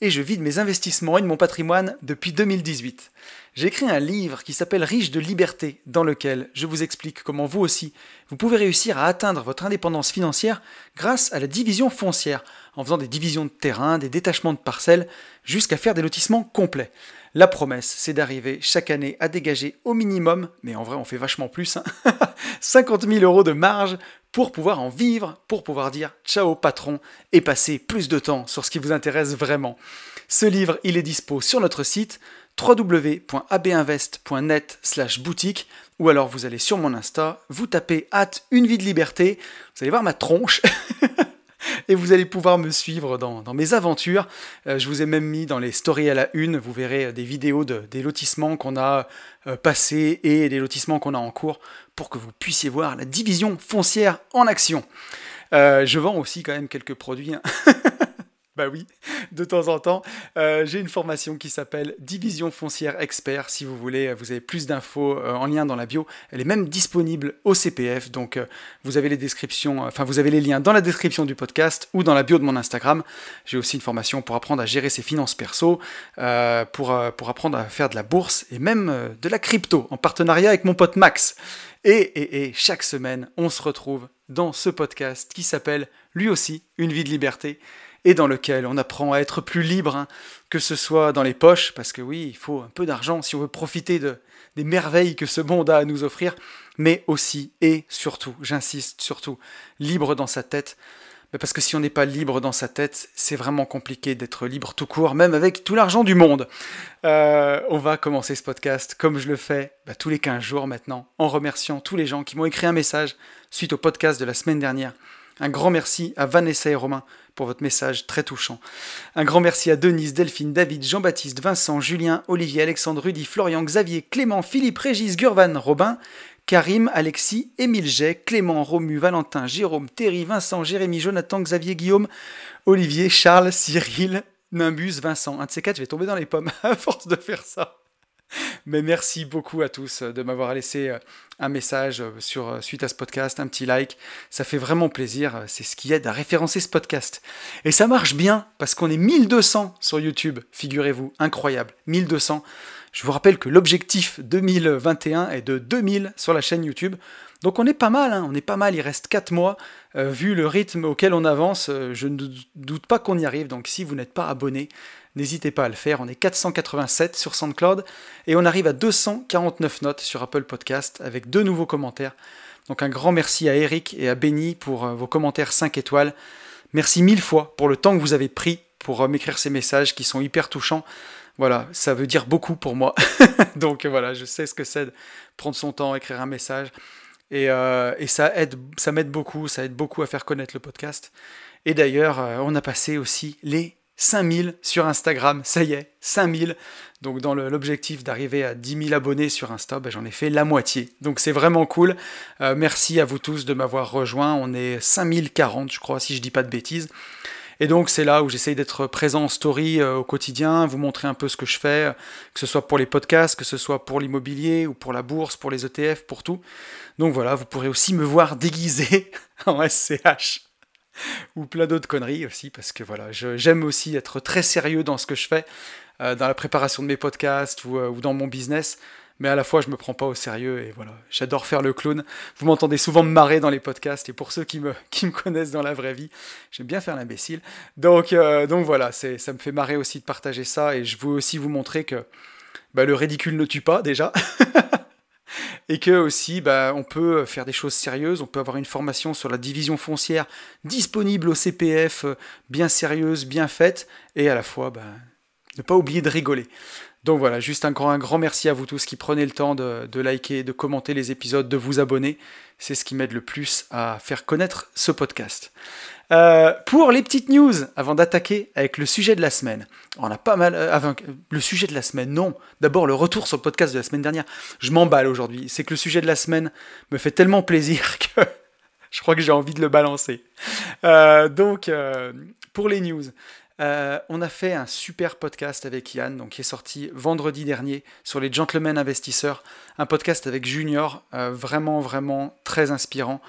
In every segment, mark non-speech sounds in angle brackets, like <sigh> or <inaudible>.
et je vis de mes investissements et de mon patrimoine depuis 2018. J'ai écrit un livre qui s'appelle Riche de liberté, dans lequel je vous explique comment vous aussi, vous pouvez réussir à atteindre votre indépendance financière grâce à la division foncière, en faisant des divisions de terrain, des détachements de parcelles, jusqu'à faire des lotissements complets. La promesse, c'est d'arriver chaque année à dégager au minimum, mais en vrai on fait vachement plus, <laughs> 50 000 euros de marge pour pouvoir en vivre, pour pouvoir dire ciao patron et passer plus de temps sur ce qui vous intéresse vraiment. Ce livre, il est dispo sur notre site www.abinvest.net slash boutique ou alors vous allez sur mon Insta, vous tapez hâte une vie de liberté, vous allez voir ma tronche <laughs> <laughs> et vous allez pouvoir me suivre dans, mes aventures. Euh, je vous ai même mis dans les stories à la une, vous verrez des vidéos de, des lotissements qu'on a euh, passés et des lotissements qu'on a en cours pour que vous puissiez voir la division foncière en action. Euh, je vends aussi quand même quelques produits. Hein. <laughs> Bah oui, de temps en temps. Euh, j'ai une formation qui s'appelle Division foncière expert. Si vous voulez, vous avez plus d'infos euh, en lien dans la bio. Elle est même disponible au CPF. Donc euh, vous avez les descriptions, enfin vous avez les liens dans la description du podcast ou dans la bio de mon Instagram. J'ai aussi une formation pour apprendre à gérer ses finances perso, pour, pour apprendre à faire de la bourse et même de la crypto en partenariat avec mon pote Max. Et, et, et chaque semaine, on se retrouve dans ce podcast qui s'appelle lui aussi Une vie de liberté et dans lequel on apprend à être plus libre, hein, que ce soit dans les poches, parce que oui, il faut un peu d'argent si on veut profiter de, des merveilles que ce monde a à nous offrir, mais aussi et surtout, j'insiste surtout, libre dans sa tête. Parce que si on n'est pas libre dans sa tête, c'est vraiment compliqué d'être libre tout court, même avec tout l'argent du monde. Euh, on va commencer ce podcast comme je le fais bah, tous les 15 jours maintenant, en remerciant tous les gens qui m'ont écrit un message suite au podcast de la semaine dernière. Un grand merci à Vanessa et Romain pour votre message très touchant. Un grand merci à Denise, Delphine, David, Jean-Baptiste, Vincent, Julien, Olivier, Alexandre, Rudy, Florian, Xavier, Clément, Philippe, Régis, Gurvan, Robin, Karim, Alexis, Émile Jay, Clément, Romu, Valentin, Jérôme, Thierry, Vincent, Jérémy, Jonathan, Xavier, Guillaume, Olivier, Charles, Cyril, Nimbus, Vincent. Un de ces quatre, je vais tomber dans les pommes <laughs> à force de faire ça. Mais merci beaucoup à tous de m'avoir laissé euh, un message euh, sur, euh, suite à ce podcast, un petit like. Ça fait vraiment plaisir. C'est ce qui aide à référencer ce podcast. Et ça marche bien parce qu'on est 1200 sur YouTube, figurez-vous. Incroyable. 1200. Je vous rappelle que l'objectif 2021 est de 2000 sur la chaîne YouTube. Donc on est pas mal, hein. on est pas mal, il reste 4 mois. vu le rythme auquel on avance, je ne doute pas qu'on y arrive. Donc si vous n'êtes pas abonné, N'hésitez pas à le faire. On est 487 sur SoundCloud et on arrive à 249 notes sur Apple Podcast avec deux nouveaux commentaires. Donc un grand merci à Eric et à Benny pour euh, vos commentaires 5 étoiles. Merci mille fois pour le temps que vous avez pris pour euh, m'écrire ces messages qui sont hyper touchants. Voilà, ça veut dire beaucoup pour moi. <laughs> Donc voilà, je sais ce que c'est de prendre son temps, écrire un message. Et, euh, et ça aide, ça m'aide beaucoup, ça aide beaucoup à faire connaître le podcast. Et d'ailleurs, on a passé aussi les 5000 sur Instagram, ça y est, 5000. Donc dans l'objectif d'arriver à 10 000 abonnés sur Insta, ben, j'en ai fait la moitié. Donc c'est vraiment cool. Euh, merci à vous tous de m'avoir rejoint. On est 5040, je crois, si je dis pas de bêtises. Et donc c'est là où j'essaye d'être présent en story euh, au quotidien, vous montrer un peu ce que je fais, que ce soit pour les podcasts, que ce soit pour l'immobilier ou pour la bourse, pour les ETF, pour tout. Donc voilà, vous pourrez aussi me voir déguisé <laughs> en SCH. Ou plein d'autres conneries aussi, parce que voilà, j'aime aussi être très sérieux dans ce que je fais, euh, dans la préparation de mes podcasts euh, ou, dans mon business, mais à la fois je me prends pas au sérieux et voilà, j'adore faire le clown. Vous m'entendez souvent me marrer dans les podcasts et pour ceux qui me, <laughs> qui me connaissent dans la vraie vie, j'aime bien faire l'imbécile. Donc, euh, donc voilà, ça me fait marrer aussi de partager ça et je veux aussi vous montrer que bah, le ridicule ne tue pas déjà. <laughs> et que aussi bah, on peut faire des choses sérieuses, on peut avoir une formation sur la division foncière disponible au CPF, euh, bien sérieuse, bien faite, et à la fois bah, ne pas oublier de rigoler. Donc voilà, juste un grand, un grand merci à vous tous qui prenez le temps de, liker, de commenter les épisodes, de vous abonner. C'est ce qui m'aide le plus à faire connaître ce podcast. Euh, pour les petites news, avant d'attaquer avec le sujet de la semaine, on a pas mal. Euh, le sujet de la semaine, non. D'abord, le retour sur le podcast de la semaine dernière. Je m'emballe aujourd'hui. C'est que le sujet de la semaine me fait tellement plaisir <laughs> que je crois que j'ai envie de le balancer. Euh, donc, pour les news, euh, on a fait un super podcast avec Yann, donc qui est sorti vendredi dernier sur les gentlemen investisseurs, un podcast avec Junior, vraiment vraiment très inspirant.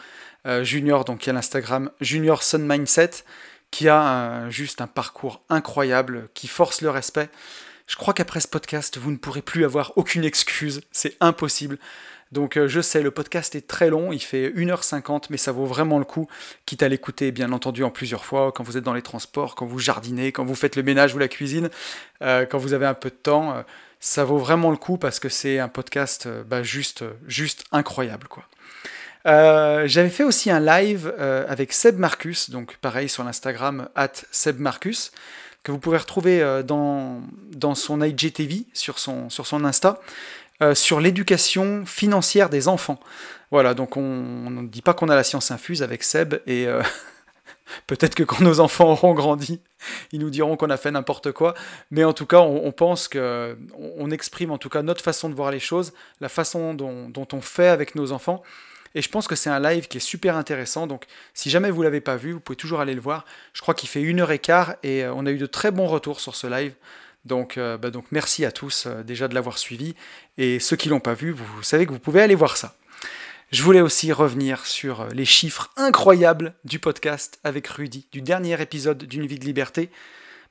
Junior, donc qui a l'Instagram Junior Sun Mindset, qui a juste un parcours incroyable, qui force le respect. Je crois qu'après ce podcast, vous ne pourrez plus avoir aucune excuse, c'est impossible. Donc euh, je sais, le podcast est très long, il fait 1h50, mais ça vaut vraiment le coup, quitte à l'écouter bien entendu en plusieurs fois, quand vous êtes dans les transports, quand vous jardinez, quand vous faites le ménage ou la cuisine, euh, quand vous avez un peu de temps. Euh, ça vaut vraiment le coup parce que c'est un podcast bah, juste, juste incroyable. quoi. J'avais fait aussi un live avec Seb Marcus, donc pareil sur l'Instagram, at Seb Marcus, que vous pouvez retrouver dans, dans son IGTV, sur son, sur son Insta. Euh, sur l'éducation financière des enfants. Voilà, donc on ne dit pas qu'on a la science infuse avec Seb, et euh, <laughs> peut-être que quand nos enfants auront grandi, ils nous diront qu'on a fait n'importe quoi, mais en tout cas, on, pense que on exprime en tout cas notre façon de voir les choses, la façon dont, on fait avec nos enfants. Et je pense que c'est un live qui est super intéressant. Donc, si jamais vous l'avez pas vu, vous pouvez toujours aller le voir. Je crois qu'il fait une heure et quart et euh, on a eu de très bons retours sur ce live. Donc, euh, bah donc merci à tous euh, déjà de l'avoir suivi. Et ceux qui l'ont pas vu, vous, savez que vous pouvez aller voir ça. Je voulais aussi revenir sur euh, les chiffres incroyables du podcast avec Rudy, du dernier épisode d'une vie de liberté.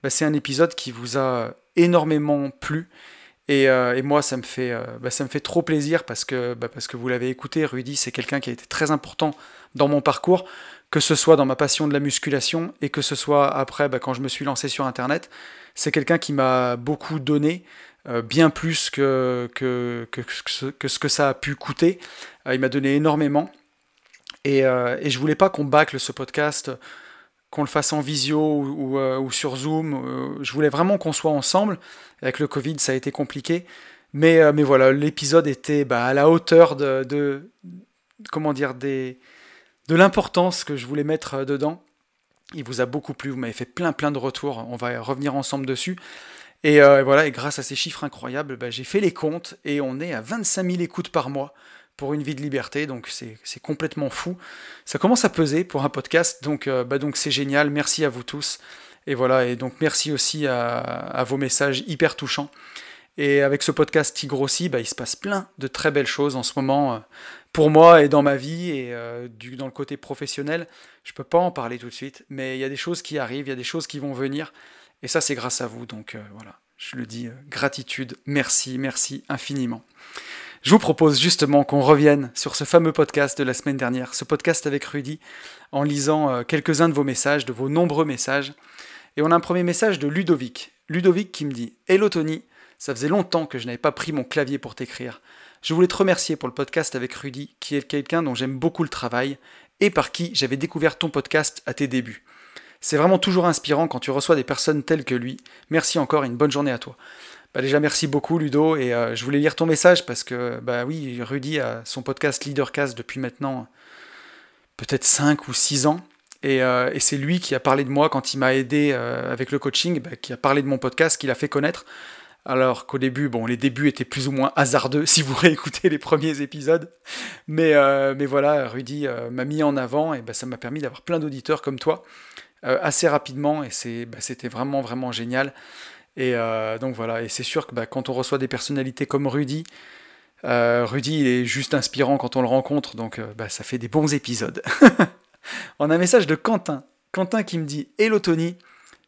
Bah, c'est un épisode qui vous a énormément plu. Et, moi, ça me, fait, bah, ça me fait trop plaisir parce que, parce que vous l'avez écouté. Rudy, c'est quelqu'un qui a été très important dans mon parcours, que ce soit dans ma passion de la musculation et que ce soit après, quand je me suis lancé sur Internet. C'est quelqu'un qui m'a beaucoup donné, euh, bien plus que, que, que, ce que ça a pu coûter. Euh, il m'a donné énormément. Et, euh, et je voulais pas qu'on bâcle ce podcast, qu'on le fasse en visio ou, ou, sur Zoom. je voulais vraiment qu'on soit ensemble. Avec le Covid, ça a été compliqué. Mais, mais voilà, l'épisode était bah, à la hauteur de, de comment dire, des, de l'importance que je voulais mettre dedans. Il vous a beaucoup plu, vous m'avez fait plein plein de retours, on va revenir ensemble dessus. Et euh, voilà, et grâce à ces chiffres incroyables, bah, j'ai fait les comptes et on est à 25 000 écoutes par mois pour une vie de liberté, donc c'est complètement fou. Ça commence à peser pour un podcast, donc euh, bah, donc c'est génial. Merci à vous tous. Et voilà, et donc merci aussi à, vos messages hyper touchants. Et avec ce podcast qui grossit, bah, il se passe plein de très belles choses en ce moment. Pour moi et dans ma vie et euh, dans le côté professionnel, je peux pas en parler tout de suite, mais il y a des choses qui arrivent, il y a des choses qui vont venir, et ça c'est grâce à vous, donc euh, voilà, je le dis, euh, gratitude, merci, merci infiniment. Je vous propose justement qu'on revienne sur ce fameux podcast de la semaine dernière, ce podcast avec Rudy, en lisant quelques-uns de vos messages, de vos nombreux messages. Et on a un premier message de Ludovic. Ludovic qui me dit Hello Tony, ça faisait longtemps que je n'avais pas pris mon clavier pour t'écrire. Je voulais te remercier pour le podcast avec Rudy, qui est quelqu'un dont j'aime beaucoup le travail et par qui j'avais découvert ton podcast à tes débuts. C'est vraiment toujours inspirant quand tu reçois des personnes telles que lui. Merci encore et une bonne journée à toi. Bah déjà merci beaucoup Ludo et euh, je voulais lire ton message parce que bah oui Rudy a son podcast Leadercast depuis maintenant peut-être 5 ou 6 ans euh, et, c'est lui qui a parlé de moi quand il m'a aidé euh, avec le coaching, bah, qui a parlé de mon podcast, qui l'a fait connaître. Alors qu'au début, bon, les débuts étaient plus ou moins hasardeux si vous <laughs> réécoutez les premiers épisodes. Mais, euh, mais voilà, Rudy euh, m'a mis en avant et bah, ça m'a permis d'avoir plein d'auditeurs comme toi euh, assez rapidement et bah, c'était vraiment, vraiment génial. Et donc voilà, et c'est sûr que bah, quand on reçoit des personnalités comme Rudy, Rudy est juste inspirant quand on le rencontre, donc ça fait des bons épisodes. <laughs> on a un message de Quentin. Quentin qui me dit Hello Tony,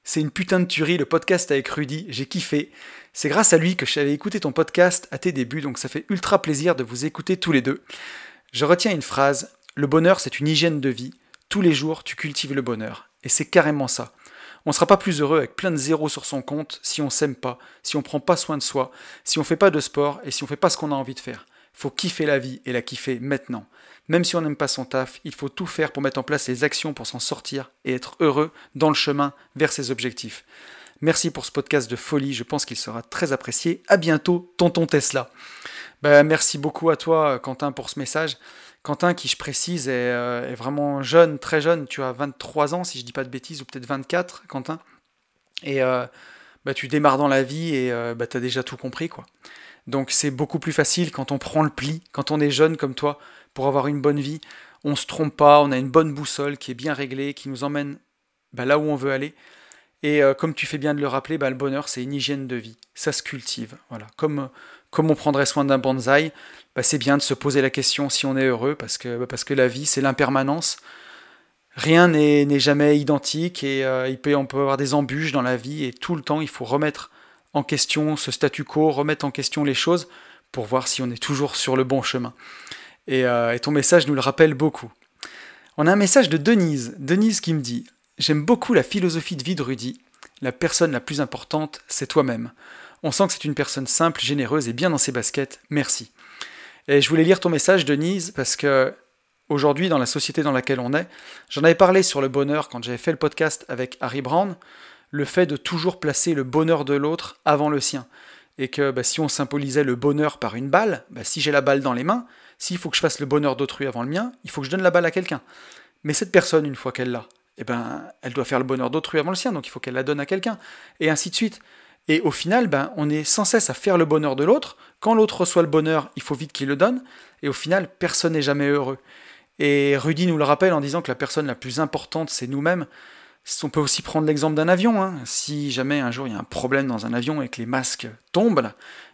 c'est une putain de tuerie le podcast avec Rudy, j'ai kiffé. C'est grâce à lui que j'avais écouté ton podcast à tes débuts, donc ça fait ultra plaisir de vous écouter tous les deux. Je retiens une phrase, le bonheur c'est une hygiène de vie, tous les jours tu cultives le bonheur. Et c'est carrément ça. On ne sera pas plus heureux avec plein de zéros sur son compte si on s'aime pas, si on prend pas soin de soi, si on fait pas de sport et si on fait pas ce qu'on a envie de faire. Faut kiffer la vie et la kiffer maintenant. Même si on n'aime pas son taf, il faut tout faire pour mettre en place les actions pour s'en sortir et être heureux dans le chemin vers ses objectifs. Merci pour ce podcast de folie, je pense qu'il sera très apprécié. À bientôt, tonton Tesla. Ben, merci beaucoup à toi, Quentin, pour ce message. Quentin, qui je précise, est, euh, vraiment jeune, très jeune. Tu as 23 ans, si je dis pas de bêtises, ou peut-être 24, Quentin. Et bah, tu démarres dans la vie et euh, bah, tu as déjà tout compris. quoi. Donc c'est beaucoup plus facile quand on prend le pli, quand on est jeune comme toi, pour avoir une bonne vie on se trompe pas, on a une bonne boussole qui est bien réglée, qui nous emmène bah, là où on veut aller. Et euh, comme tu fais bien de le rappeler, bah, le bonheur, c'est une hygiène de vie. Ça se cultive. Voilà. Comme, comme on prendrait soin d'un bonsaï, bah, c'est bien de se poser la question si on est heureux, parce que, parce que la vie, c'est l'impermanence. Rien n'est jamais identique et euh, il peut, on peut avoir des embûches dans la vie et tout le temps, il faut remettre en question ce statu quo, remettre en question les choses pour voir si on est toujours sur le bon chemin. Et, euh, et ton message nous le rappelle beaucoup. On a un message de Denise. Denise qui me dit J'aime beaucoup la philosophie de vie de Rudy. La personne la plus importante, c'est toi-même. On sent que c'est une personne simple, généreuse et bien dans ses baskets. Merci. Et je voulais lire ton message, Denise, parce que aujourd'hui, dans la société dans laquelle on est, j'en avais parlé sur le bonheur quand j'avais fait le podcast avec Harry Brown, le fait de toujours placer le bonheur de l'autre avant le sien. Et que bah, si on symbolisait le bonheur par une balle, bah, si j'ai la balle dans les mains, s'il faut que je fasse le bonheur d'autrui avant le mien, il faut que je donne la balle à quelqu'un. Mais cette personne, une fois qu'elle l'a, eh ben, elle doit faire le bonheur d'autrui avant le sien, donc il faut qu'elle la donne à quelqu'un, et ainsi de suite. Et au final, ben, on est sans cesse à faire le bonheur de l'autre. Quand l'autre reçoit le bonheur, il faut vite qu'il le donne, et au final, personne n'est jamais heureux. Et Rudy nous le rappelle en disant que la personne la plus importante, c'est nous-mêmes. On peut aussi prendre l'exemple d'un avion. Hein. Si jamais un jour il y a un problème dans un avion et que les masques tombent,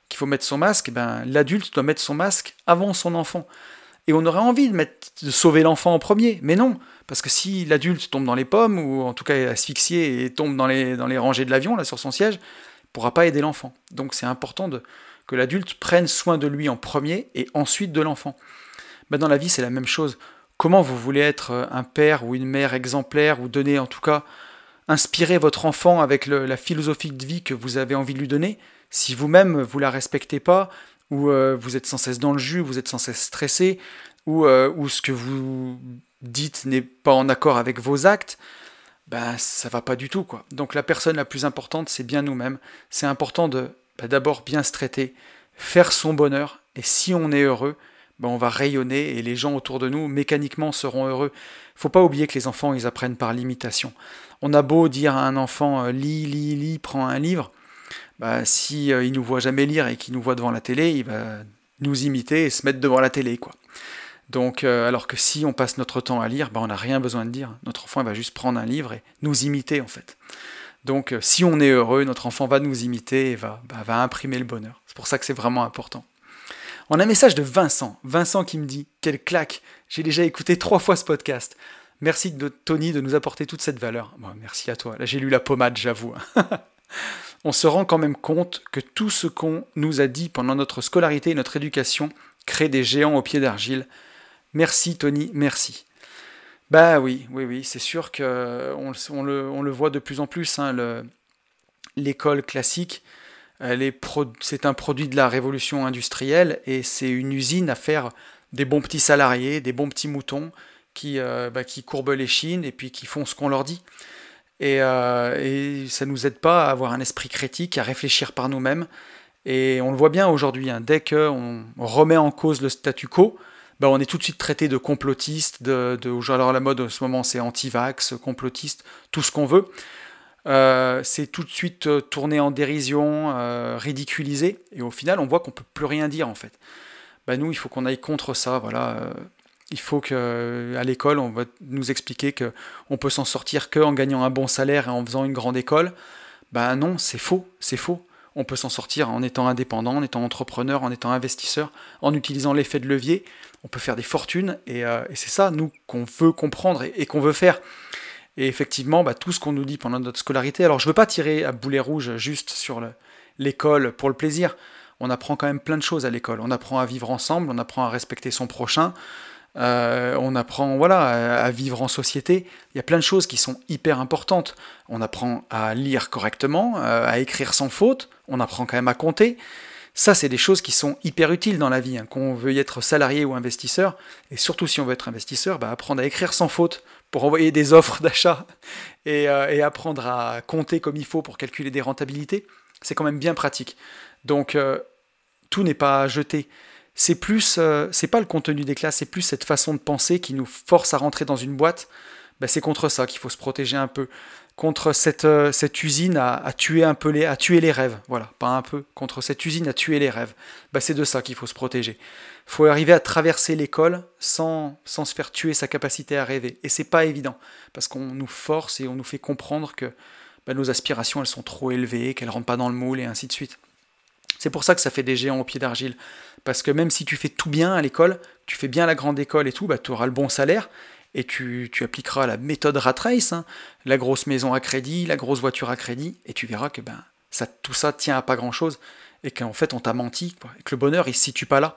qu'il faut mettre son masque, ben, l'adulte doit mettre son masque avant son enfant. Et on aurait envie de, sauver l'enfant en premier, mais non. Parce que si l'adulte tombe dans les pommes, ou en tout cas est asphyxié et tombe dans les, rangées de l'avion, là sur son siège, il ne pourra pas aider l'enfant. Donc c'est important que l'adulte prenne soin de lui en premier et ensuite de l'enfant. Ben dans la vie, c'est la même chose. Comment vous voulez être euh, un père ou une mère exemplaire, ou donner en tout cas, inspirer votre enfant avec la philosophie de vie que vous avez envie de lui donner, si vous-même vous la respectez pas, ou euh, vous êtes sans cesse dans le jus, vous êtes sans cesse stressé, ou, euh, ou ce que vous dites n'est pas en accord avec vos actes, ben ça va pas du tout quoi. Donc la personne la plus importante, c'est bien nous-mêmes. C'est important de ben, d'abord bien se traiter, faire son bonheur, et si on est heureux, ben, on va rayonner et les gens autour de nous mécaniquement seront heureux. Faut pas oublier que les enfants ils apprennent par l'imitation. On a beau dire à un enfant euh, lis, lis, lis, prends un livre, bah, si euh, il nous voit jamais lire et qu'il nous voit devant la télé, il va nous imiter et se mettre devant la télé quoi. Donc, euh, alors que si on passe notre temps à lire, bah, on n'a rien besoin de dire. Notre enfant va juste prendre un livre et nous imiter en fait. Donc, euh, si on est heureux, notre enfant va nous imiter et va, bah, va imprimer le bonheur. C'est pour ça que c'est vraiment important. On a un message de Vincent. Vincent qui me dit Quelle claque J'ai déjà écouté trois fois ce podcast. Merci de Tony de nous apporter toute cette valeur. merci à toi. Là, j'ai lu la pommade, j'avoue. <laughs> on se rend quand même compte que tout ce qu'on nous a dit pendant notre scolarité et notre éducation crée des géants au pied d'argile Merci Tony, merci. Bah oui, oui, oui, c'est sûr que on, le, voit de plus en plus. Hein, l'école classique, c'est un produit de la révolution industrielle et c'est une usine à faire des bons petits salariés, des bons petits moutons qui, euh, bah, qui courbent les chines et puis qui font ce qu'on leur dit. Et, euh, et ça ne nous aide pas à avoir un esprit critique, à réfléchir par nous-mêmes. Et on le voit bien aujourd'hui, hein, dès qu'on remet en cause le statu quo, bah, on est tout de suite traité de complotiste, de, de alors la mode en ce moment c'est anti-vax, complotiste, tout ce qu'on veut. Euh, c'est tout de suite euh, tourné en dérision, ridiculisé, et au final on voit qu'on peut plus rien dire en fait. Bah, nous il faut qu'on aille contre ça, voilà. Il faut que à l'école on va nous expliquer que on peut s'en sortir que en gagnant un bon salaire et en faisant une grande école. Bah non, c'est faux, c'est faux on peut s'en sortir en étant indépendant, en étant entrepreneur, en étant investisseur, en utilisant l'effet de levier. On peut faire des fortunes et, euh, c'est ça, nous, qu'on veut comprendre et, qu'on veut faire. Et effectivement, bah, tout ce qu'on nous dit pendant notre scolarité, alors je ne veux pas tirer à boulet rouge juste sur l'école pour le plaisir. On apprend quand même plein de choses à l'école. On apprend à vivre ensemble, on apprend à respecter son prochain, euh, on apprend voilà, à vivre en société. Il y a plein de choses qui sont hyper importantes. On apprend à lire correctement, euh, à écrire sans faute, on apprend quand même à compter. Ça, c'est des choses qui sont hyper utiles dans la vie, hein. qu'on veuille être salarié ou investisseur, et surtout si on veut être investisseur, bah, apprendre à écrire sans faute pour envoyer des offres <laughs> d'achat et, euh, et, apprendre à compter comme il faut pour calculer des rentabilités, c'est quand même bien pratique. Donc, tout n'est pas jeté c'est plus, euh, c'est pas le contenu des classes, c'est plus cette façon de penser qui nous force à rentrer dans une boîte. bah, c'est contre ça qu'il faut se protéger un peu. Contre cette, euh, cette usine à, tuer un peu les, à tuer les rêves. Voilà, pas un peu. Contre cette usine à tuer les rêves. Bah, c'est de ça qu'il faut se protéger. Il faut arriver à traverser l'école sans, sans se faire tuer sa capacité à rêver. Et c'est pas évident. Parce qu'on nous force et on nous fait comprendre que bah, nos aspirations elles sont trop élevées, qu'elles rentrent pas dans le moule et ainsi de suite. C'est pour ça que ça fait des géants au pied d'argile. Parce que même si tu fais tout bien à l'école, tu fais bien la grande école et tout, bah, tu auras le bon salaire et tu, appliqueras la méthode rat race, hein. la grosse maison à crédit, la grosse voiture à crédit, et tu verras que ben, ça, tout ça tient à pas grand chose et qu'en fait on t'a menti, et que le bonheur il se situe pas là.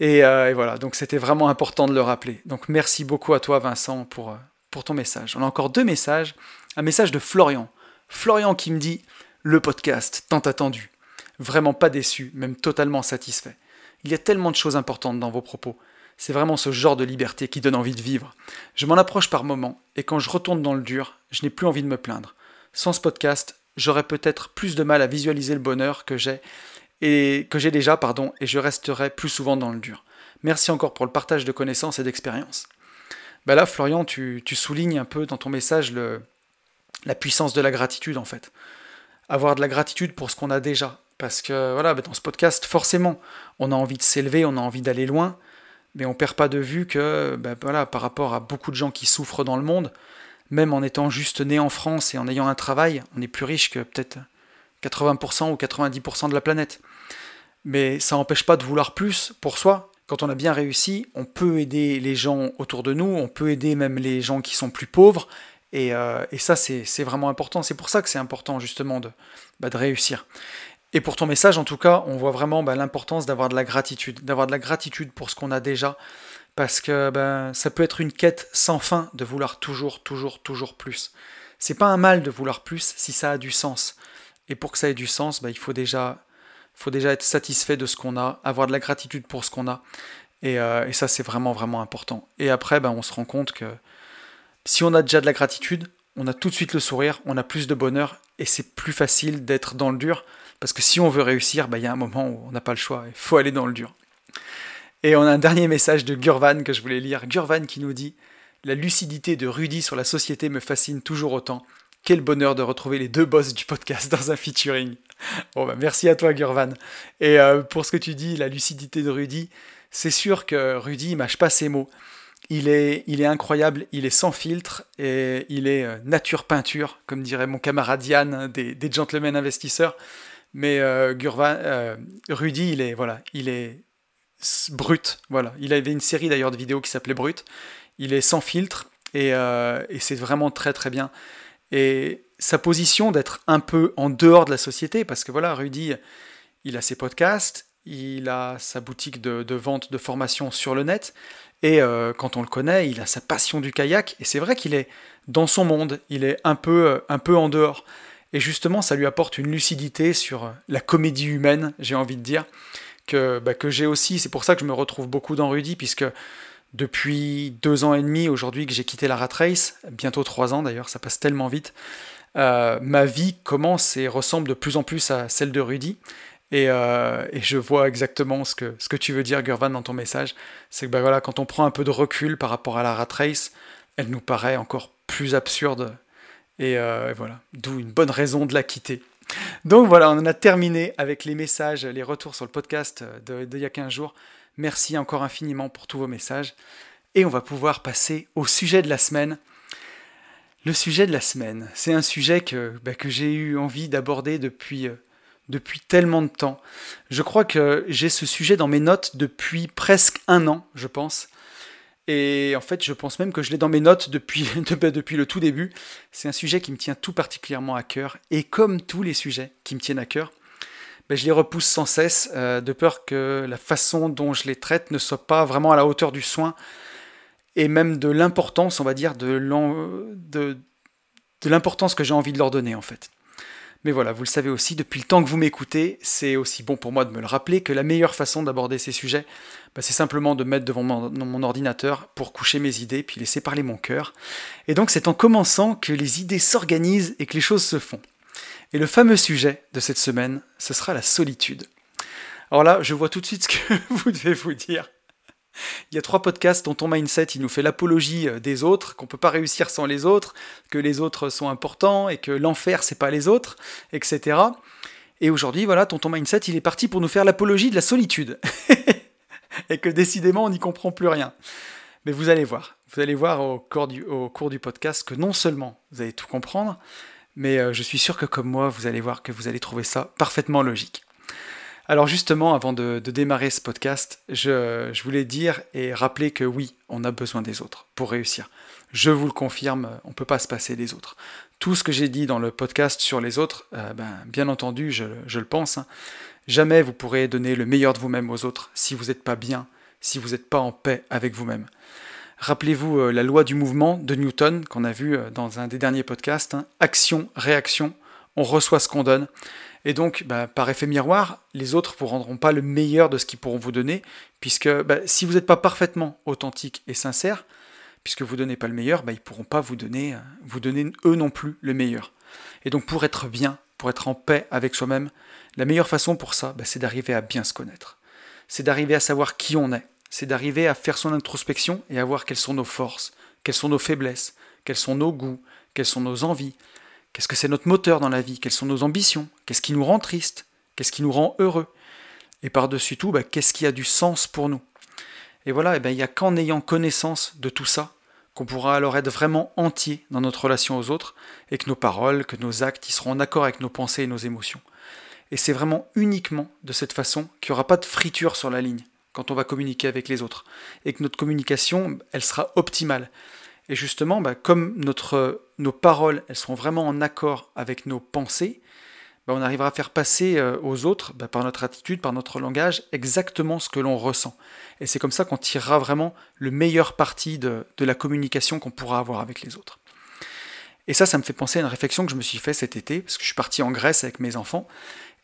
Et, euh, et voilà, donc c'était vraiment important de le rappeler. Donc merci beaucoup à toi Vincent pour, euh, pour ton message. On a encore deux messages. Un message de Florian. Florian qui me dit le podcast tant attendu. Vraiment pas déçu, même totalement satisfait. Il y a tellement de choses importantes dans vos propos. C'est vraiment ce genre de liberté qui donne envie de vivre. Je m'en approche par moments, et quand je retourne dans le dur, je n'ai plus envie de me plaindre. Sans ce podcast, j'aurais peut-être plus de mal à visualiser le bonheur que j'ai et que j'ai déjà, pardon, et je resterai plus souvent dans le dur. Merci encore pour le partage de connaissances et d'expériences. Ben là, Florian, tu, soulignes un peu dans ton message la puissance de la gratitude en fait. Avoir de la gratitude pour ce qu'on a déjà. Parce que voilà, ben dans ce podcast, forcément, on a envie de s'élever, on a envie d'aller loin, mais on perd pas de vue que ben voilà, par rapport à beaucoup de gens qui souffrent dans le monde, même en étant juste né en France et en ayant un travail, on est plus riche que peut-être 80% ou 90% de la planète. Mais ça n'empêche pas de vouloir plus pour soi. Quand on a bien réussi, on peut aider les gens autour de nous, on peut aider même les gens qui sont plus pauvres, et, euh, ça c'est vraiment important. C'est pour ça que c'est important justement de, bah, de réussir. Et pour ton message, en tout cas, on voit vraiment bah, l'importance d'avoir de la gratitude, d'avoir de la gratitude pour ce qu'on a déjà, parce que ben, ça peut être une quête sans fin de vouloir toujours, toujours, toujours plus. C'est pas un mal de vouloir plus si ça a du sens. Et pour que ça ait du sens, bah, il faut déjà, être satisfait de ce qu'on a, avoir de la gratitude pour ce qu'on a. Et, euh, ça, c'est vraiment, vraiment important. Et après, bah, on se rend compte que si on a déjà de la gratitude, on a tout de suite le sourire, on a plus de bonheur, et c'est plus facile d'être dans le dur. Parce que si on veut réussir, bah, il y a un moment où on n'a pas le choix, il faut aller dans le dur. Et on a un dernier message de Gurvan que je voulais lire. Gurvan qui nous dit La lucidité de Rudy sur la société me fascine toujours autant. Quel bonheur de retrouver les deux boss du podcast dans un featuring. <laughs> Bon, bah, merci à toi, Gurvan. Et euh, pour ce que tu dis, la lucidité de Rudy, c'est sûr que Rudy, il mâche pas ses mots. Il est, il est incroyable, il est sans filtre et il est euh, nature peinture, comme dirait mon camarade Yann des, des gentlemen investisseurs. Mais euh, Gurvan, Rudy, il est, voilà, il est brut. Voilà. Il avait une série d'ailleurs de vidéos qui s'appelait Brut. Il est sans filtre et, et c'est vraiment très très bien. Et sa position d'être un peu en dehors de la société, parce que voilà, Rudy, il a ses podcasts, il a sa boutique de, vente de formation sur le net, et euh, quand on le connaît, il a sa passion du kayak, et c'est vrai qu'il est dans son monde, il est un peu, euh, un peu en dehors. Et justement, ça lui apporte une lucidité sur la comédie humaine, j'ai envie de dire, que, bah, que j'ai aussi. C'est pour ça que je me retrouve beaucoup dans Rudy, puisque depuis deux ans et demi aujourd'hui que j'ai quitté la rat race, bientôt trois ans d'ailleurs, ça passe tellement vite, euh, ma vie commence et ressemble de plus en plus à celle de Rudy. Et, euh, je vois exactement ce que, ce que tu veux dire, Gurvan, dans ton message. C'est que bah, voilà, quand on prend un peu de recul par rapport à la rat race, elle nous paraît encore plus absurde. Et, euh, voilà, d'où une bonne raison de la quitter. Donc voilà, on en a terminé avec les messages, les retours sur le podcast d'il y a 15 jours. Merci encore infiniment pour tous vos messages. Et on va pouvoir passer au sujet de la semaine. Le sujet de la semaine, c'est un sujet que, bah, que j'ai eu envie d'aborder depuis, euh, depuis tellement de temps. Je crois que j'ai ce sujet dans mes notes depuis presque un an, je pense. Et en fait, je pense même que je l'ai dans mes notes depuis, <laughs> bah, depuis le tout début. C'est un sujet qui me tient tout particulièrement à cœur. Et comme tous les sujets qui me tiennent à cœur, je les repousse sans cesse, euh, de peur que la façon dont je les traite ne soit pas vraiment à la hauteur du soin et même de l'importance, on va dire, de l'importance que j'ai envie de leur donner en fait. Mais voilà, vous le savez aussi, depuis le temps que vous m'écoutez, c'est aussi bon pour moi de me le rappeler que la meilleure façon d'aborder ces sujets, bah, c'est simplement de mettre devant mon, mon, ordinateur pour coucher mes idées, puis laisser parler mon cœur. Et donc c'est en commençant que les idées s'organisent et que les choses se font. Et le fameux sujet de cette semaine, ce sera la solitude. Alors là, je vois tout de suite ce que <laughs> vous devez vous dire. Il y a trois podcasts dont ton mindset, il nous fait l'apologie euh, des autres, qu'on peut pas réussir sans les autres, que les autres sont importants et que l'enfer c'est pas les autres, etc. Et aujourd'hui, voilà, ton mindset, il est parti pour nous faire l'apologie de la solitude. <laughs> et que décidément, on n'y comprend plus rien. Mais vous allez voir, vous allez voir au cours, du, au cours du podcast que non seulement vous allez tout comprendre, mais euh, je suis sûr que comme moi, vous allez voir que vous allez trouver ça parfaitement logique. Alors justement, avant de, démarrer ce podcast, je, voulais dire et rappeler que oui, on a besoin des autres pour réussir. Je vous le confirme, on ne peut pas se passer des autres. Tout ce que j'ai dit dans le podcast sur les autres, euh, ben, bien entendu, je, le pense, hein. jamais vous pourrez donner le meilleur de vous-même aux autres si vous n'êtes pas bien, si vous n'êtes pas en paix avec vous-même. Rappelez-vous euh, la loi du mouvement de Newton qu'on a vu euh, dans un des derniers podcasts, hein. action, réaction, on reçoit ce qu'on donne. Et donc, bah, par effet miroir, les autres ne vous rendront pas le meilleur de ce qu'ils pourront vous donner, puisque bah, si vous n'êtes pas parfaitement authentique et sincère, puisque vous ne donnez pas le meilleur, bah, ils ne pourront pas vous donner, euh, vous donner eux non plus le meilleur. Et donc pour être bien, pour être en paix avec soi-même, la meilleure façon pour ça, c'est d'arriver à bien se connaître. C'est d'arriver à savoir qui on est. C'est d'arriver à faire son introspection et à voir quelles sont nos forces, quelles sont nos faiblesses, quels sont nos goûts, quelles sont nos envies, Qu'est-ce que c'est notre moteur dans la vie? Quelles sont nos ambitions? Qu'est-ce qui nous rend triste? Qu'est-ce qui nous rend heureux? Et par-dessus tout, bah, qu'est-ce qui a du sens pour nous? Et voilà, ben, il n'y a qu'en ayant connaissance de tout ça qu'on pourra alors être vraiment entier dans notre relation aux autres et que nos paroles, que nos actes, ils seront en accord avec nos pensées et nos émotions. Et c'est vraiment uniquement de cette façon qu'il n'y aura pas de friture sur la ligne quand on va communiquer avec les autres. Et que notre communication, elle sera optimale. Et justement, bah, comme nos paroles, elles sont vraiment en accord avec nos pensées, bah, on arrivera à faire passer euh, aux autres, bah, par notre attitude, par notre langage, exactement ce que l'on ressent. Et c'est comme ça qu'on tirera vraiment le meilleur parti de, la communication qu'on pourra avoir avec les autres. Et ça, ça me fait penser à une réflexion que je me suis fait cet été, parce que je suis parti en Grèce avec mes enfants,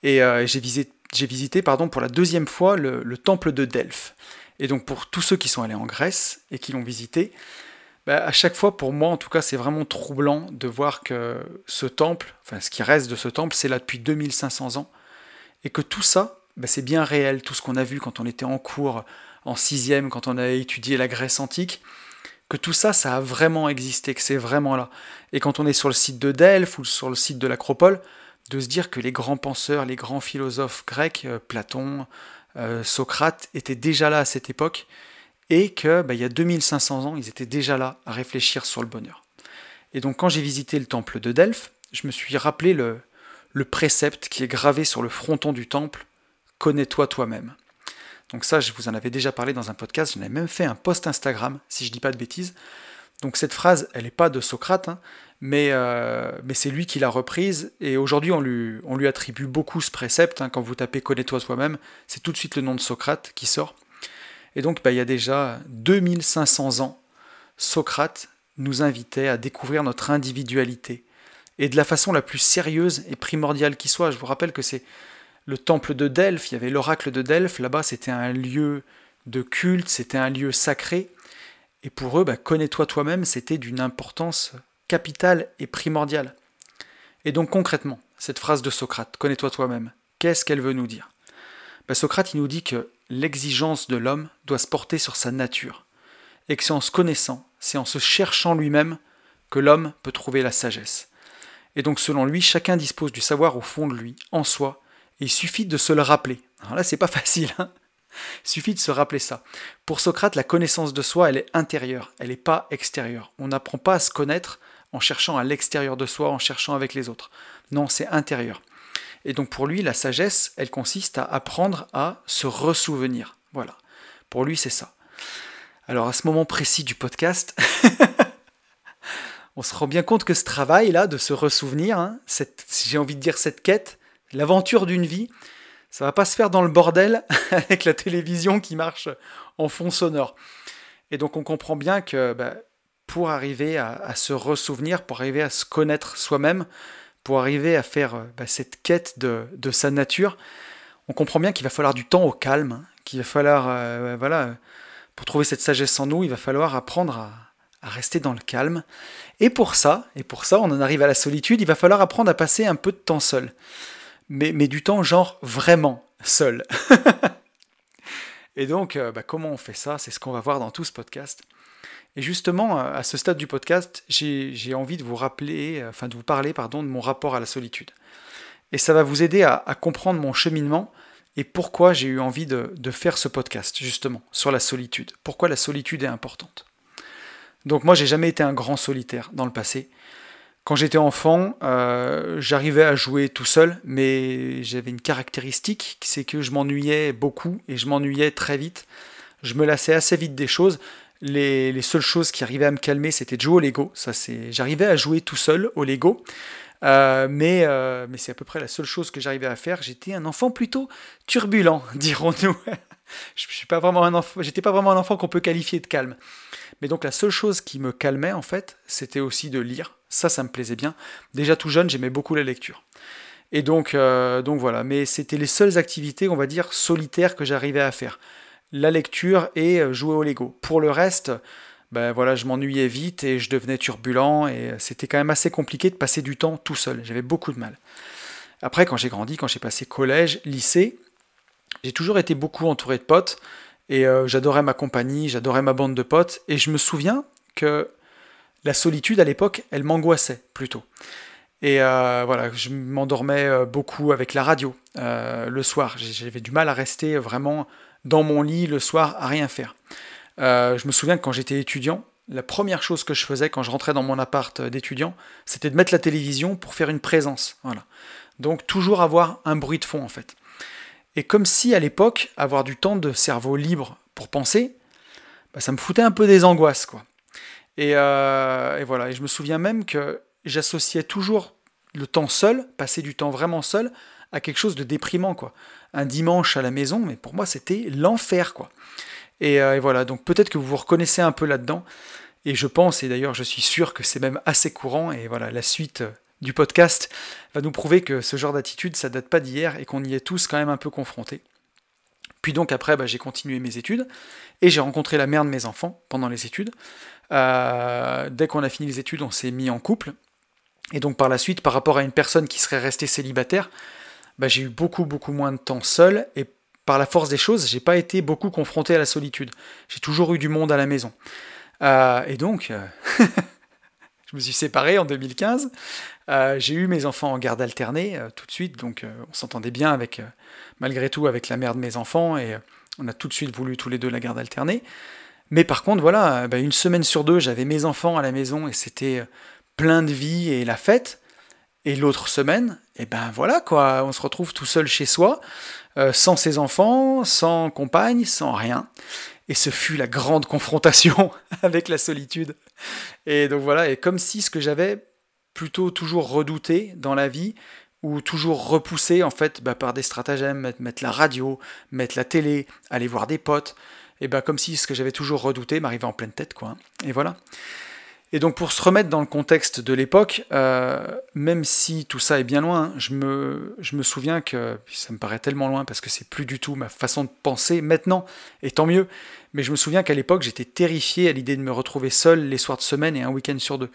et euh, j'ai visité, pardon, pour la deuxième fois le temple de Delphes. Et donc pour tous ceux qui sont allés en Grèce et qui l'ont visité, bah, à chaque fois, pour moi en tout cas, c'est vraiment troublant de voir que ce temple, enfin ce qui reste de ce temple, c'est là depuis 2500 ans, et que tout ça, bah, c'est bien réel, tout ce qu'on a vu quand on était en cours en sixième, quand on a étudié la Grèce antique, que tout ça, ça a vraiment existé, que c'est vraiment là. Et quand on est sur le site de Delphes ou sur le site de l'Acropole, de se dire que les grands penseurs, les grands philosophes grecs, euh, Platon, euh, Socrate, étaient déjà là à cette époque, et que bah, y a 2500 ans, ils étaient déjà là à réfléchir sur le bonheur. Et donc quand j'ai visité le temple de Delphes, je me suis rappelé le, le précepte qui est gravé sur le fronton du temple, connais-toi toi-même. Donc ça, je vous en avais déjà parlé dans un podcast, j'en avais même fait un post Instagram, si je ne dis pas de bêtises. Donc cette phrase, elle n'est pas de Socrate, hein, mais, euh, mais c'est lui qui l'a reprise, et aujourd'hui on lui, on lui attribue beaucoup ce précepte. Hein. quand vous tapez Connais-toi toi-même, c'est tout de suite le nom de Socrate qui sort. Et donc, bah, il y a déjà 2500 ans, Socrate nous invitait à découvrir notre individualité, et de la façon la plus sérieuse et primordiale qui soit. Je vous rappelle que c'est le temple de Delphes, il y avait l'oracle de Delphes, là-bas c'était un lieu de culte, c'était un lieu sacré, et pour eux, bah, connais-toi toi-même, c'était d'une importance capitale et primordiale. Et donc concrètement, cette phrase de Socrate, connais-toi toi-même, qu'est-ce qu'elle veut nous dire? Bah, Socrate il nous dit que l'exigence de l'homme doit se porter sur sa nature, et que c'est en se connaissant, c'est en se cherchant lui-même que l'homme peut trouver la sagesse. Et donc selon lui, chacun dispose du savoir au fond de lui, en soi, et il suffit de se le rappeler. Alors là, c'est pas <laughs> facile, hein il suffit de se rappeler ça. Pour Socrate, la connaissance de soi, elle est intérieure, elle n'est pas extérieure. On n'apprend pas à se connaître en cherchant à l'extérieur de soi, en cherchant avec les autres. Non, c'est intérieur. Et donc pour lui, la sagesse, elle consiste à apprendre à se ressouvenir. Voilà. Pour lui, c'est ça. Alors à ce moment précis du podcast, <laughs> on se rend bien compte que ce travail-là, de se ressouvenir, hein, j'ai envie de dire cette quête, l'aventure d'une vie, ça va pas se faire dans le bordel <laughs> avec la télévision qui marche en fond sonore. Et donc on comprend bien que bah, pour arriver à, à, se ressouvenir, pour arriver à se connaître soi-même, pour arriver à faire euh, bah, cette quête de, sa nature, on comprend bien qu'il va falloir du temps au calme, hein, qu'il va falloir, euh, voilà, pour trouver cette sagesse en nous, il va falloir apprendre à, rester dans le calme. Et pour ça, et pour ça, on en arrive à la solitude, il va falloir apprendre à passer un peu de temps seul. Mais, du temps genre vraiment seul. <laughs> Et donc, euh, bah, comment on fait ça? C'est ce qu'on va voir dans tout ce podcast. Et justement, euh, à ce stade du podcast, j'ai envie de vous rappeler, euh, enfin de vous parler, pardon, de mon rapport à la solitude. Et ça va vous aider à, comprendre mon cheminement et pourquoi j'ai eu envie de, faire ce podcast, justement, sur la solitude. Pourquoi la solitude est importante. Donc moi, j'ai jamais été un grand solitaire dans le passé. Quand j'étais enfant, euh, j'arrivais à jouer tout seul, mais j'avais une caractéristique, c'est que je m'ennuyais beaucoup et je m'ennuyais très vite. Je me lassais assez vite des choses. Les, seules choses qui arrivaient à me calmer, c'était de jouer au Lego. Ça, c'est, j'arrivais à jouer tout seul au Lego, euh, mais, euh, mais c'est à peu près la seule chose que j'arrivais à faire. J'étais un enfant plutôt turbulent, <laughs> dirons-nous. je suis pas vraiment un enfant, j'étais pas vraiment un enfant qu'on peut qualifier de calme. Mais donc la seule chose qui me calmait en fait, c'était aussi de lire. Ça, ça me plaisait bien. Déjà tout jeune, j'aimais beaucoup la lecture. Et donc, euh, donc voilà. Mais c'était les seules activités, on va dire, solitaires que j'arrivais à faire la lecture et euh, jouer au Lego. Pour le reste, ben voilà, je m'ennuyais vite et je devenais turbulent et c'était quand même assez compliqué de passer du temps tout seul. J'avais beaucoup de mal. Après, quand j'ai grandi, quand j'ai passé collège, lycée, j'ai toujours été beaucoup entouré de potes et euh, j'adorais ma compagnie, j'adorais ma bande de potes et je me souviens que la solitude à l'époque, elle m'angoissait plutôt. Et euh, voilà, je m'endormais beaucoup avec la radio le soir. J'avais du mal à rester vraiment dans mon lit le soir à rien faire. Euh, je me souviens que quand j'étais étudiant, la première chose que je faisais quand je rentrais dans mon appart d'étudiant, c'était de mettre la télévision pour faire une présence. Voilà. Donc toujours avoir un bruit de fond en fait. Et comme si à l'époque, avoir du temps de cerveau libre pour penser, bah, ça me foutait un peu des angoisses. quoi. Et, euh, et voilà, et je me souviens même que j'associais toujours le temps seul, passer du temps vraiment seul, à quelque chose de déprimant, quoi. Un dimanche à la maison, mais pour moi, c'était l'enfer, quoi. Euh, et, voilà, donc peut-être que vous vous reconnaissez un peu là-dedans. Et je pense, et d'ailleurs je suis sûr que c'est même assez courant, et voilà, la suite euh, du podcast va nous prouver que ce genre d'attitude, ça date pas d'hier et qu'on y est tous quand même un peu confrontés. Puis donc après, bah, j'ai continué mes études et j'ai rencontré la mère de mes enfants pendant les études. Euh, dès qu'on a fini les études, on s'est mis en couple. Et donc par la suite, par rapport à une personne qui serait restée célibataire, bah, j'ai eu beaucoup, beaucoup moins de temps seul, et par la force des choses, j'ai pas été beaucoup confronté à la solitude. J'ai toujours eu du monde à la maison. Euh, et donc, euh, <laughs> je me suis séparé en 2015. Euh, j'ai eu mes enfants en garde alternée tout de suite, donc on s'entendait bien avec, malgré tout, avec la mère de mes enfants, et on a tout de suite voulu tous les deux la garde alternée. Mais par contre, voilà, bah, une semaine sur deux, j'avais mes enfants à la maison et c'était plein de vie et la fête. Et l'autre semaine, et eh ben voilà quoi, on se retrouve tout seul chez soi, euh, sans ses enfants, sans compagne, sans rien. Et ce fut la grande confrontation <laughs> avec la solitude. Et donc voilà, et comme si ce que j'avais plutôt toujours redouté dans la vie, ou toujours repoussé en fait bah, par des stratagèmes, mettre, la radio, mettre la télé, aller voir des potes, et ben comme si ce que j'avais toujours redouté m'arrivait en pleine tête quoi. Et voilà. Et donc pour se remettre dans le contexte de l'époque, euh, même si tout ça est bien loin, je me, je me souviens que ça me paraît tellement loin parce que c'est plus du tout ma façon de penser maintenant, et tant mieux, mais je me souviens qu'à l'époque j'étais terrifié à l'idée de me retrouver seul les soirs de semaine et un week-end sur deux.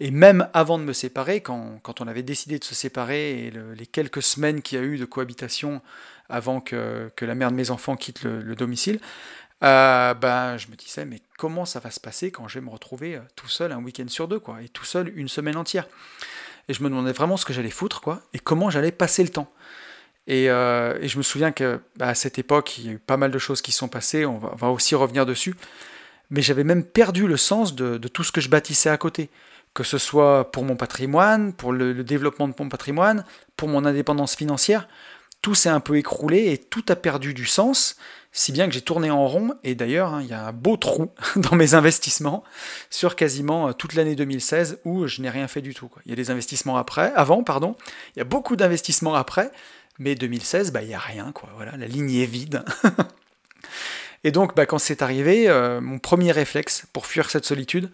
Et même avant de me séparer, quand, quand on avait décidé de se séparer et les quelques semaines qu'il y a eu de cohabitation avant que, que la mère de mes enfants quitte le domicile, euh, ben, je me disais, mais comment ça va se passer quand je vais me retrouver euh, tout seul un week-end sur deux, quoi, et tout seul une semaine entière? Et je me demandais vraiment ce que j'allais foutre, quoi, et comment j'allais passer le temps. Et, euh, je me souviens que bah, à cette époque, il y a eu pas mal de choses qui sont passées, on va, aussi revenir dessus, mais j'avais même perdu le sens de, tout ce que je bâtissais à côté, que ce soit pour mon patrimoine, pour le développement de mon patrimoine, pour mon indépendance financière, tout s'est un peu écroulé et tout a perdu du sens si bien que j'ai tourné en rond, et d'ailleurs, hein, il y a un beau trou <laughs> dans mes investissements sur quasiment euh, toute l'année 2016 où je n'ai rien fait du tout. Il y a des investissements après, avant, pardon, il y a beaucoup d'investissements après, mais 2016, bah, il n'y a rien, quoi. Voilà, la ligne est vide. <laughs> et donc, bah, quand c'est arrivé, euh, mon premier réflexe pour fuir cette solitude,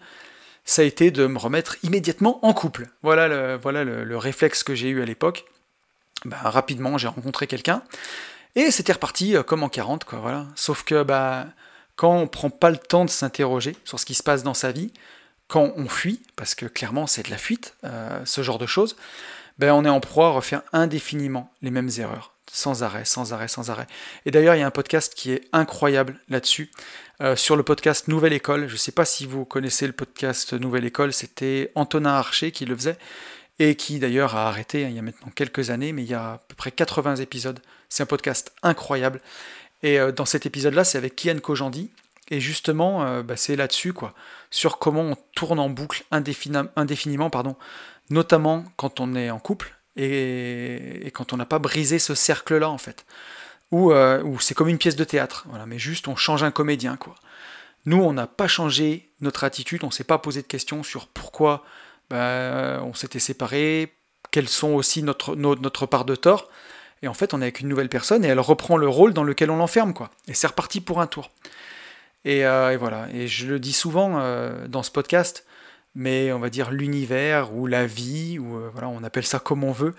ça a été de me remettre immédiatement en couple. Voilà le, voilà le, réflexe que j'ai eu à l'époque. Bah, rapidement, j'ai rencontré quelqu'un et c'était reparti euh, comme en 40, quoi, voilà. Sauf que bah, quand on prend pas le temps de s'interroger sur ce qui se passe dans sa vie, quand on fuit, parce que clairement c'est de la fuite, euh, ce genre de choses, ben on est en proie à refaire indéfiniment les mêmes erreurs. sans arrêt, sans arrêt, sans arrêt. Et d'ailleurs, il y a un podcast qui est incroyable là-dessus, euh, sur le podcast Nouvelle École. Je ne sais pas si vous connaissez le podcast Nouvelle École, c'était Antonin Archer qui le faisait, et qui d'ailleurs a arrêté hein, il y a maintenant quelques années, mais il y a à peu près 80 épisodes. C'est un podcast incroyable. Et euh, dans cet épisode-là, c'est avec Kian Kojandi, et justement, euh, bah, c'est là-dessus, quoi, sur comment on tourne en boucle indéfiniment, pardon, notamment quand on est en couple et, quand on n'a pas brisé ce cercle-là, en fait. Euh, où, c'est comme une pièce de théâtre, voilà, mais juste on change un comédien, quoi. Nous, on n'a pas changé notre attitude, on s'est pas posé de questions sur pourquoi bah, on s'était séparés, quelles sont aussi notre, notre part de tort. Et en fait, on est avec une nouvelle personne et elle reprend le rôle dans lequel on l'enferme, quoi. Et c'est reparti pour un tour. Euh, et, voilà. Et je le dis souvent euh, dans ce podcast, mais on va dire l'univers ou la vie, ou euh, voilà, on appelle ça comme on veut,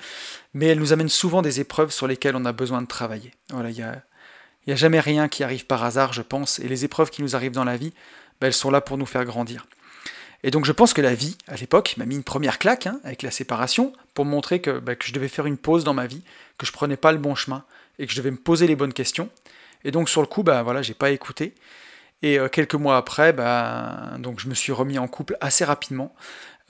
mais elle nous amène souvent des épreuves sur lesquelles on a besoin de travailler. Voilà, il y a jamais rien qui arrive par hasard, je pense, et les épreuves qui nous arrivent dans la vie, ben, elles sont là pour nous faire grandir. Et donc je pense que la vie, à l'époque, m'a mis une première claque hein, avec la séparation, pour montrer ben, que, je devais faire une pause dans ma vie, que je prenais pas le bon chemin, et que je devais me poser les bonnes questions. Et donc sur le coup, ben voilà, j'ai pas écouté. Et euh, quelques mois après, ben, donc je me suis remis en couple assez rapidement.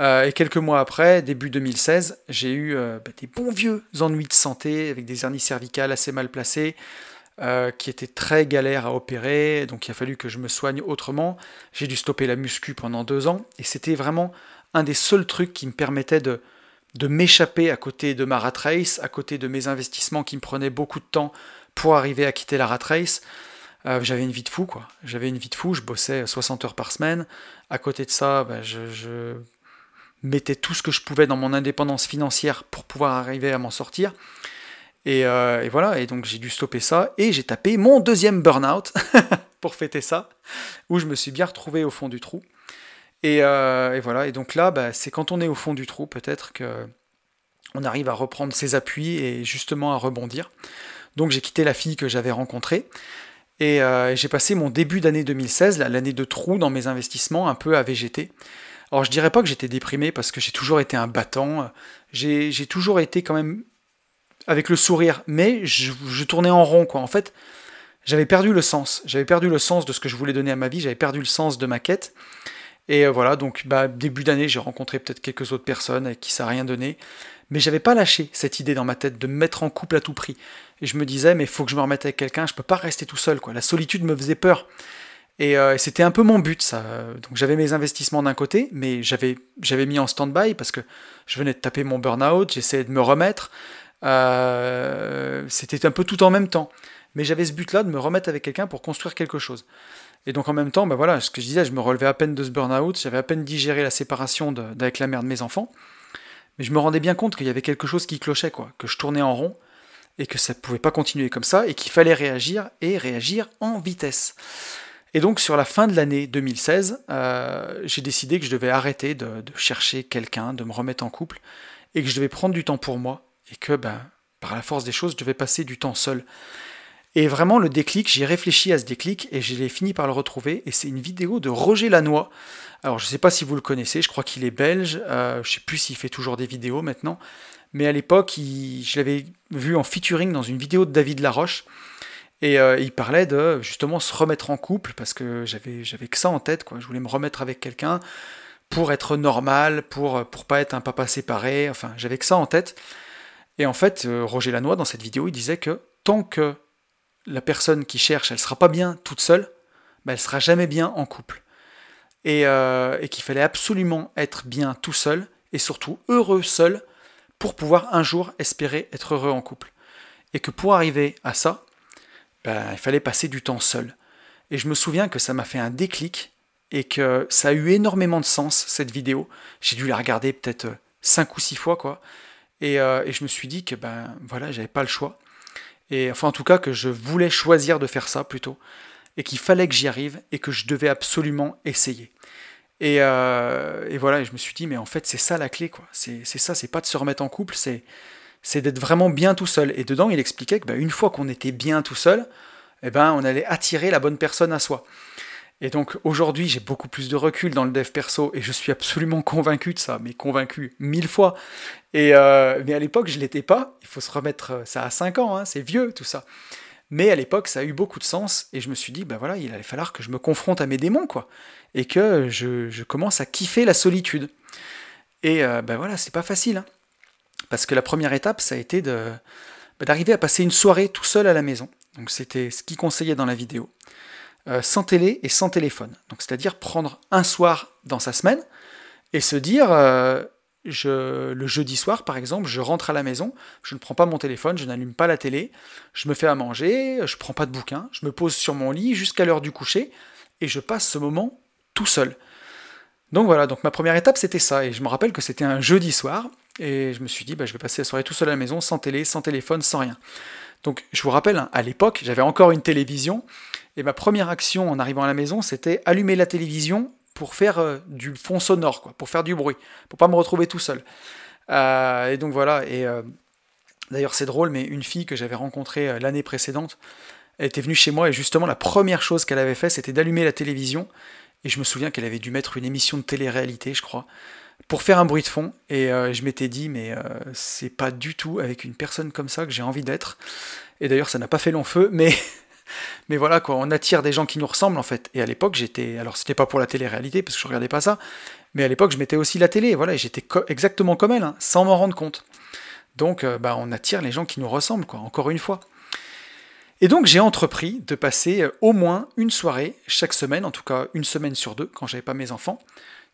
Euh, et quelques mois après, début 2016, j'ai eu euh, ben, des bons vieux ennuis de santé avec des hernies cervicales assez mal placées, qui étaient très galères à opérer. Donc il a fallu que je me soigne autrement. J'ai dû stopper la muscu pendant deux ans. Et c'était vraiment un des seuls trucs qui me permettait de, de m'échapper à côté de ma rat race, à côté de mes investissements qui me prenaient beaucoup de temps pour arriver à quitter la rat race. Euh, j'avais une vie de fou, quoi. J'avais une vie de fou, je bossais 60 heures par semaine. À côté de ça, bah, je, mettais tout ce que je pouvais dans mon indépendance financière pour pouvoir arriver à m'en sortir. Et, euh, voilà, et donc j'ai dû stopper ça, et j'ai tapé mon deuxième burn-out <laughs> pour fêter ça, où je me suis bien retrouvé au fond du trou. Et, euh, voilà, et donc là, bah, c'est quand on est au fond du trou, peut-être que on arrive à reprendre ses appuis et justement à rebondir. Donc j'ai quitté la fille que j'avais rencontrée. Euh, et j'ai passé mon début d'année 2016, l'année de trou dans mes investissements, un peu à végéter. Alors je dirais pas que j'étais déprimé parce que j'ai toujours été un battant, j'ai toujours été quand même avec le sourire, mais je, tournais en rond. En fait, j'avais perdu le sens, j'avais perdu le sens de ce que je voulais donner à ma vie, j'avais perdu le sens de ma quête. Et euh, voilà, donc bah, début d'année, j'ai rencontré peut-être quelques autres personnes avec qui ça n'a rien donné. Mais j'avais pas lâché cette idée dans ma tête de me mettre en couple à tout prix. Et je me disais, mais il faut que je me remette avec quelqu'un, je peux pas rester tout seul. Quoi. La solitude me faisait peur. Et, euh, c'était un peu mon but, ça. Donc j'avais mes investissements d'un côté, mais j'avais, j'avais mis en stand-by parce que je venais de taper mon burn-out, j'essayais de me remettre. Euh, c'était un peu tout en même temps. Mais j'avais ce but-là de me remettre avec quelqu'un pour construire quelque chose. Et donc en même temps, ben voilà, ce que je disais, je me relevais à peine de ce burn-out, j'avais à peine digéré la séparation d'avec la mère de mes enfants. Mais je me rendais bien compte qu'il y avait quelque chose qui clochait, quoi, que je tournais en rond et que ça ne pouvait pas continuer comme ça et qu'il fallait réagir et réagir en vitesse. Et donc sur la fin de l'année 2016, euh, j'ai décidé que je devais arrêter de, chercher quelqu'un, de me remettre en couple et que je devais prendre du temps pour moi et que ben, par la force des choses, je devais passer du temps seul. Et vraiment, le déclic, j'ai réfléchi à ce déclic et j'ai fini par le retrouver. Et c'est une vidéo de Roger Lannoy. Alors, je ne sais pas si vous le connaissez, je crois qu'il est belge. Euh, je ne sais plus s'il fait toujours des vidéos maintenant. Mais à l'époque, je l'avais vu en featuring dans une vidéo de David Laroche. Et euh, il parlait de justement se remettre en couple parce que j'avais, que ça en tête. Quoi. Je voulais me remettre avec quelqu'un pour être normal, pour, pour pas être un papa séparé. Enfin, j'avais que ça en tête. Et en fait, euh, Roger Lannoy, dans cette vidéo, il disait que tant que la personne qui cherche, elle sera pas bien toute seule, bah, elle sera jamais bien en couple. Euh, et, qu'il fallait absolument être bien tout seul, et surtout heureux seul, pour pouvoir un jour espérer être heureux en couple. Et que pour arriver à ça, bah, il fallait passer du temps seul. Et je me souviens que ça m'a fait un déclic, et que ça a eu énormément de sens, cette vidéo. J'ai dû la regarder peut-être cinq ou six fois, quoi. Et, euh, et je me suis dit que ben voilà, j'avais pas le choix et enfin en tout cas que je voulais choisir de faire ça plutôt, et qu'il fallait que j'y arrive, et que je devais absolument essayer. Et, euh, voilà, je me suis dit, mais en fait c'est ça la clé, quoi. C'est ça, c'est pas de se remettre en couple, c'est d'être vraiment bien tout seul. Et dedans, il expliquait que bah, une fois qu'on était bien tout seul, eh ben, on allait attirer la bonne personne à soi. Et donc aujourd'hui, j'ai beaucoup plus de recul dans le dev perso et je suis absolument convaincu de ça, mais convaincu mille fois. Et euh, mais à l'époque, je l'étais pas. Il faut se remettre, euh, ça a 5 ans, hein, c'est vieux tout ça. Mais à l'époque, ça a eu beaucoup de sens et je me suis dit, ben voilà, il allait falloir que je me confronte à mes démons, quoi, et que je, commence à kiffer la solitude. Et ben voilà, c'est pas facile, hein. parce que la première étape, ça a été de ben d'arriver à passer une soirée tout seul à la maison. Donc c'était ce qu'il conseillait dans la vidéo. Euh, sans télé et sans téléphone. Donc c'est-à-dire prendre un soir dans sa semaine et se dire, euh, le jeudi soir par exemple, je rentre à la maison, je ne prends pas mon téléphone, je n'allume pas la télé, je me fais à manger, je prends pas de bouquin, je me pose sur mon lit jusqu'à l'heure du coucher et je passe ce moment tout seul. Donc voilà, donc ma première étape c'était ça, et je me rappelle que c'était un jeudi soir, et je me suis dit, bah, je vais passer la soirée tout seul à la maison, sans télé, sans téléphone, sans rien. Donc je vous rappelle, hein, à l'époque, j'avais encore une télévision, et ma première action en arrivant à la maison, c'était allumer la télévision pour faire euh, du fond sonore, quoi, pour faire du bruit, pour pas me retrouver tout seul. Euh, et donc voilà, et euh, d'ailleurs c'est drôle, mais une fille que j'avais rencontrée l'année précédente, elle était venue chez moi et justement la première chose qu'elle avait fait, c'était d'allumer la télévision. Et je me souviens qu'elle avait dû mettre une émission de télé-réalité, je crois, pour faire un bruit de fond. Et je m'étais dit, mais c'est pas du tout avec une personne comme ça que j'ai envie d'être. Et d'ailleurs, ça n'a pas fait long feu, mais <laughs> mais voilà quoi, on attire des gens qui nous ressemblent en fait. Et à l'époque, j'étais, alors c'était pas pour la télé-réalité parce que je regardais pas ça, mais à l'époque, je mettais aussi la télé, voilà, et j'étais exactement comme elle, hein, sans m'en rendre compte. Donc, euh, bah, on attire les gens qui nous ressemblent, quoi, encore une fois. Et donc, j'ai entrepris de passer euh, au moins une soirée chaque semaine, en tout cas une semaine sur deux, quand j'avais pas mes enfants,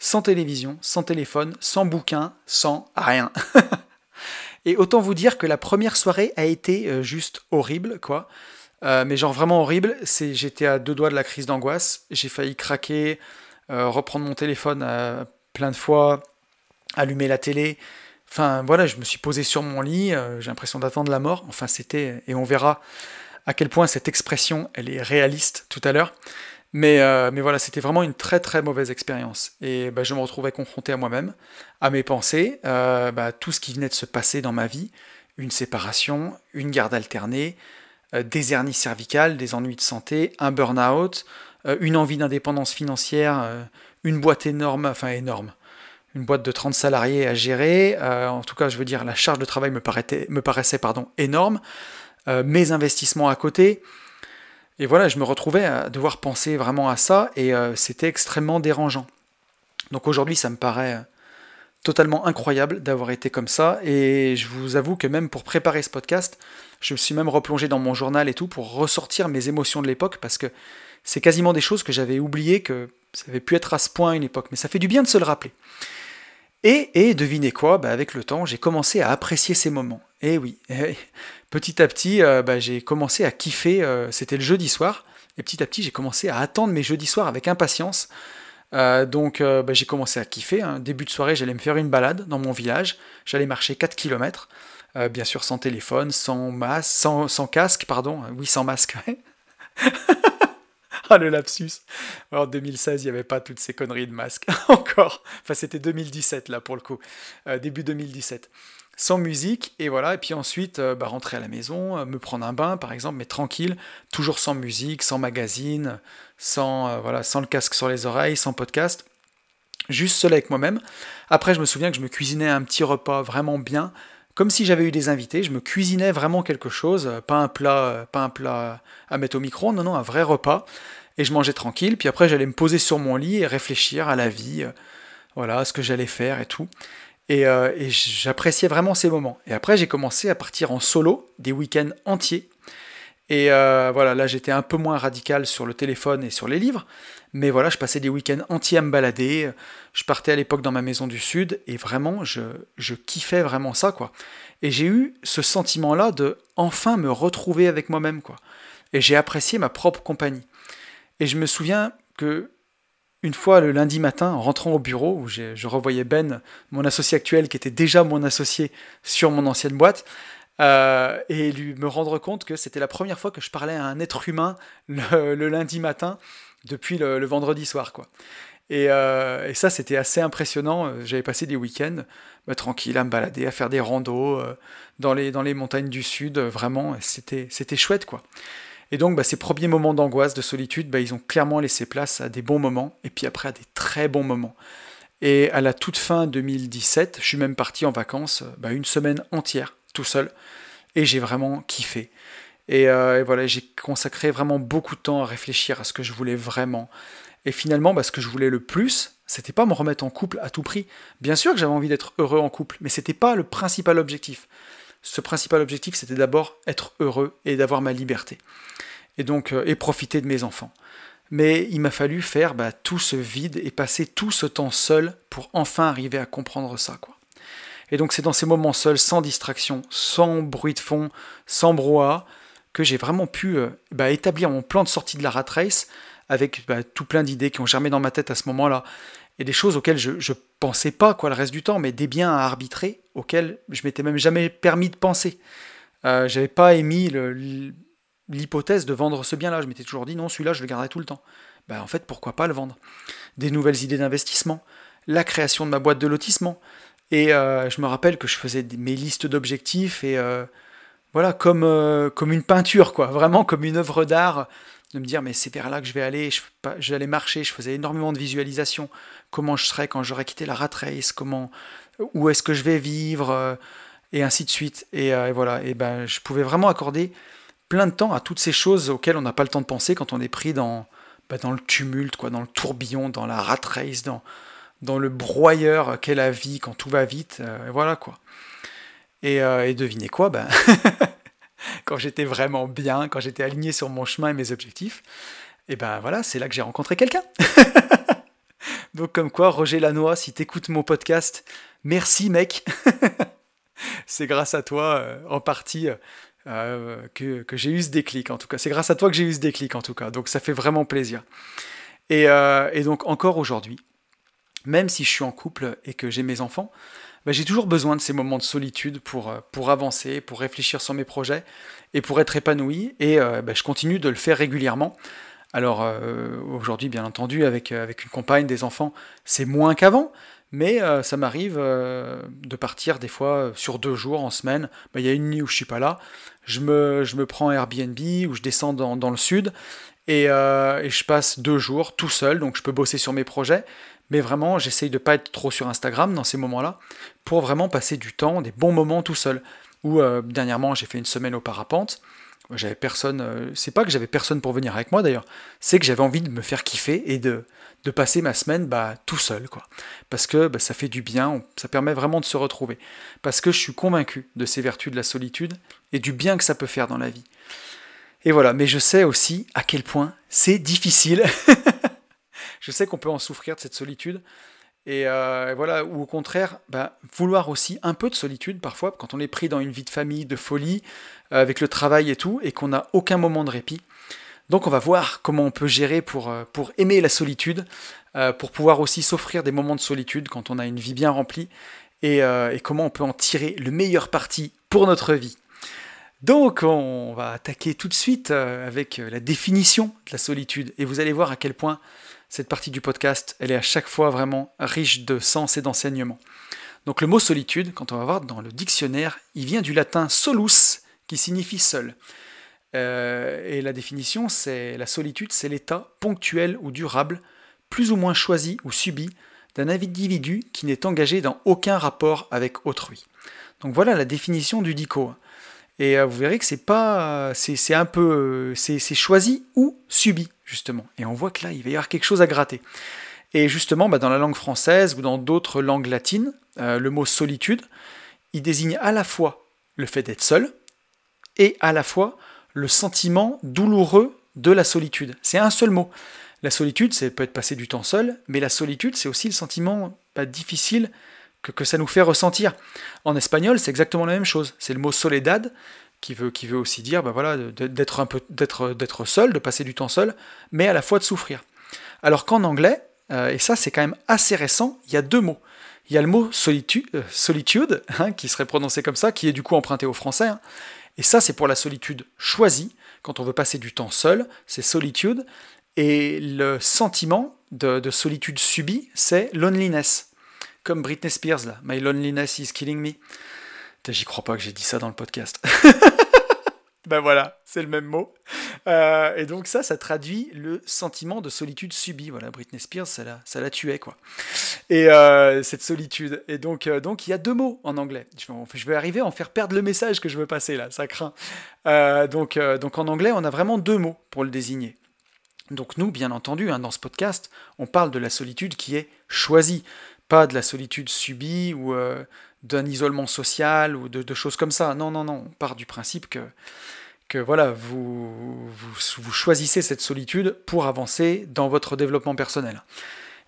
sans télévision, sans téléphone, sans bouquin, sans rien. <laughs> et autant vous dire que la première soirée a été euh, juste horrible, quoi. Euh, mais genre vraiment horrible, c'est j'étais à deux doigts de la crise d'angoisse, j'ai failli craquer, euh, reprendre mon téléphone euh, plein de fois, allumer la télé. Enfin voilà, je me suis posé sur mon lit, j'ai l'impression d'attendre la mort. Enfin c'était et on verra à quel point cette expression elle est réaliste tout à l'heure. Mais, mais voilà, c'était vraiment une très très mauvaise expérience. Et bah, je me retrouvais confronté à moi-même, à mes pensées, bah, tout ce qui venait de se passer dans ma vie, une séparation, une garde alternée, des hernies cervicales, des ennuis de santé, un burn-out, euh, une envie d'indépendance financière, euh, une boîte énorme, enfin énorme, une boîte de 30 salariés à gérer, en tout cas je veux dire la charge de travail me, me paraissait pardon, énorme, mes investissements à côté, et voilà, je me retrouvais à devoir penser vraiment à ça, et c'était extrêmement dérangeant. Donc aujourd'hui ça me paraît totalement incroyable d'avoir été comme ça, et je vous avoue que même pour préparer ce podcast, je me suis même replongé dans mon journal et tout pour ressortir mes émotions de l'époque parce que c'est quasiment des choses que j'avais oubliées que ça avait pu être à ce point à une époque. Mais ça fait du bien de se le rappeler. Et, et devinez quoi, bah avec le temps, j'ai commencé à apprécier ces moments. Et <laughs> oui, petit à petit, euh, bah, j'ai commencé à kiffer. Euh, c'était le jeudi soir. Et petit à petit, j'ai commencé à attendre mes jeudis soirs avec impatience. Euh, donc bah, j'ai commencé à kiffer. Hein. Début de soirée, j'allais me faire une balade dans mon village. J'allais marcher 4 km. Euh, bien sûr sans téléphone, sans masque, sans, casque, pardon, oui sans masque. <laughs> ah le lapsus. En 2016, il n'y avait pas toutes ces conneries de masque <laughs> encore. Enfin c'était 2017 là pour le coup, euh, début 2017 sans musique, et voilà, et puis ensuite euh, bah, rentrer à la maison, me prendre un bain par exemple, mais tranquille, toujours sans musique, sans magazine, sans, voilà, sans le casque sur les oreilles, sans podcast, juste seul avec moi-même. Après, je me souviens que je me cuisinais un petit repas vraiment bien, comme si j'avais eu des invités, je me cuisinais vraiment quelque chose, euh, pas un plat, euh, pas plat à mettre au micro, non, non, un vrai repas, et je mangeais tranquille, puis après j'allais me poser sur mon lit et réfléchir à la vie, euh, voilà, ce que j'allais faire et tout. Et j'appréciais vraiment ces moments. Et après j'ai commencé à partir en solo, des week-ends entiers, et voilà, là j'étais un peu moins radical sur le téléphone et sur les livres, mais voilà, je passais des week-ends entiers à me balader. Je partais à l'époque dans ma maison du Sud et vraiment, je, je kiffais vraiment ça, quoi. Et j'ai eu ce sentiment-là de enfin me retrouver avec moi-même, quoi. Et j'ai apprécié ma propre compagnie. Et je me souviens que une fois le lundi matin, en rentrant au bureau, où je revoyais Ben, mon associé actuel, qui était déjà mon associé sur mon ancienne boîte, euh, et lui me rendre compte que c'était la première fois que je parlais à un être humain le lundi matin depuis le, vendredi soir, quoi. Euh, et, ça, c'était assez impressionnant. J'avais passé des week-ends bah, tranquille à me balader, à faire des randos euh, dans, les, dans les montagnes du sud. Vraiment, c'était, chouette, quoi. Et donc, bah, ces premiers moments d'angoisse, de solitude, bah, ils ont clairement laissé place à des bons moments, et puis après à des très bons moments. Et à la toute fin 2017, je suis même parti en vacances bah, une semaine entière, tout seul, et j'ai vraiment kiffé. Et, euh, voilà, j'ai consacré vraiment beaucoup de temps à réfléchir à ce que je voulais vraiment. Et finalement, bah, ce que je voulais le plus, c'était pas me remettre en couple à tout prix. Bien sûr que j'avais envie d'être heureux en couple, mais c'était pas le principal objectif. Ce principal objectif, c'était d'abord être heureux et d'avoir ma liberté. Et donc, euh, et profiter de mes enfants. Mais il m'a fallu faire bah, tout ce vide et passer tout ce temps seul pour enfin arriver à comprendre ça. Quoi. Et donc c'est dans ces moments seuls, sans distraction, sans bruit de fond, sans brouhaha, que j'ai vraiment pu euh, bah, établir mon plan de sortie de la rat race avec bah, tout plein d'idées qui ont germé dans ma tête à ce moment-là. Et des choses auxquelles je ne pensais pas quoi le reste du temps, mais des biens à arbitrer auxquels je m'étais même jamais permis de penser. Euh, j'avais pas émis l'hypothèse de vendre ce bien-là. Je m'étais toujours dit non, celui-là, je le garderai tout le temps. Ben, en fait, pourquoi pas le vendre? Des nouvelles idées d'investissement, la création de ma boîte de lotissement. Et euh, je me rappelle que je faisais mes listes d'objectifs et euh, voilà, comme, euh, comme une peinture, quoi, vraiment comme une œuvre d'art, de me dire mais c'est vers là que je vais aller, j'allais marcher, je faisais énormément de visualisation, comment je serais quand j'aurais quitté la rat race, comment, où est-ce que je vais vivre, et ainsi de suite. Et, voilà, et ben je pouvais vraiment accorder plein de temps à toutes ces choses auxquelles on n'a pas le temps de penser quand on est pris dans, bah, dans le tumulte, quoi, dans le tourbillon, dans la rat race, dans, dans le broyeur qu'est la vie quand tout va vite. Euh, voilà quoi. Et, euh, et devinez quoi ben, <laughs> Quand j'étais vraiment bien, quand j'étais aligné sur mon chemin et mes objectifs, et ben voilà, c'est là que j'ai rencontré quelqu'un. <laughs> Donc comme quoi, Roger Lanois, si t'écoutes mon podcast, merci mec. <laughs> c'est grâce à toi, euh, en partie, que, que j'ai eu ce déclic en tout cas. C'est grâce à toi que j'ai eu ce déclic en tout cas. Donc ça fait vraiment plaisir. Et, et donc encore aujourd'hui, même si je suis en couple et que j'ai mes enfants, bah, j'ai toujours besoin de ces moments de solitude pour, euh, pour avancer, pour réfléchir sur mes projets et pour être épanoui. Et euh, bah, je continue de le faire régulièrement. Alors euh, aujourd'hui, bien entendu, avec, avec une compagne, des enfants, c'est moins qu'avant, mais ça m'arrive de partir des fois sur deux jours en semaine. Bah, il y a une nuit où je suis pas là, je me, je me prends Airbnb ou je descends dans, dans le sud et, et, je passe deux jours tout seul, donc je peux bosser sur mes projets, mais vraiment, j'essaye de pas être trop sur Instagram dans ces moments-là, pour vraiment passer du temps, des bons moments tout seul. Ou euh, dernièrement, j'ai fait une semaine au parapente. J'avais personne. Euh, c'est pas que j'avais personne pour venir avec moi d'ailleurs. C'est que j'avais envie de me faire kiffer et de, de passer ma semaine bah, tout seul, quoi. Parce que bah, ça fait du bien, ça permet vraiment de se retrouver. Parce que je suis convaincu de ces vertus de la solitude et du bien que ça peut faire dans la vie. Et voilà, mais je sais aussi à quel point c'est difficile <laughs> Je sais qu'on peut en souffrir de cette solitude. Et euh, voilà, ou au contraire, bah, vouloir aussi un peu de solitude parfois, quand on est pris dans une vie de famille, de folie, euh, avec le travail et tout, et qu'on n'a aucun moment de répit. Donc on va voir comment on peut gérer pour, euh, pour aimer la solitude, pour pouvoir aussi s'offrir des moments de solitude quand on a une vie bien remplie, et comment on peut en tirer le meilleur parti pour notre vie. Donc on va attaquer tout de suite avec la définition de la solitude, et vous allez voir à quel point cette partie du podcast, elle est à chaque fois vraiment riche de sens et d'enseignement. Donc le mot solitude, quand on va voir dans le dictionnaire, il vient du latin solus, qui signifie seul. Euh, et la définition, c'est la solitude, c'est l'état ponctuel ou durable, plus ou moins choisi ou subi, d'un individu qui n'est engagé dans aucun rapport avec autrui. Donc voilà la définition du dico. Et euh, vous verrez que c'est pas, c'est un peu, c'est choisi ou subi justement. Et on voit que là, il va y avoir quelque chose à gratter. Et justement, bah, dans la langue française ou dans d'autres langues latines, euh, le mot solitude, il désigne à la fois le fait d'être seul et à la fois le sentiment douloureux de la solitude. C'est un seul mot. La solitude, ça peut être passer du temps seul, mais la solitude, c'est aussi le sentiment bah, difficile que, que, ça nous fait ressentir. En espagnol, c'est exactement la même chose. C'est le mot soledad qui veut, aussi dire ben voilà, d'être un peu d'être, seul, de passer du temps seul, mais à la fois de souffrir. Alors qu'en anglais, euh, et ça c'est quand même assez récent, il y a deux mots. Il y a le mot solitude, euh, solitude hein, qui serait prononcé comme ça, qui est du coup emprunté au français. Hein. et ça c'est pour la solitude choisie, quand on veut passer du temps seul, c'est solitude. Et le sentiment de, de solitude subie, c'est loneliness. Comme Britney Spears là, My loneliness is killing me. J'y crois pas que j'ai dit ça dans le podcast. <laughs> ben voilà, c'est le même mot. Euh, et donc ça, ça traduit le sentiment de solitude subie. Voilà, Britney Spears, ça la, ça la tuait, quoi. Et euh, cette solitude. Et donc, euh, donc, il y a deux mots en anglais. Je vais, arriver à en faire perdre le message que je veux passer, là, ça craint. donc, donc en anglais, on a vraiment deux mots pour le désigner. Donc nous, bien entendu, hein, dans ce podcast, on parle de la solitude qui est choisie, pas de la solitude subie ou d'un isolement social ou de, choses comme ça. Non, non, non, on part du principe que, que voilà, vous, vous, choisissez cette solitude pour avancer dans votre développement personnel.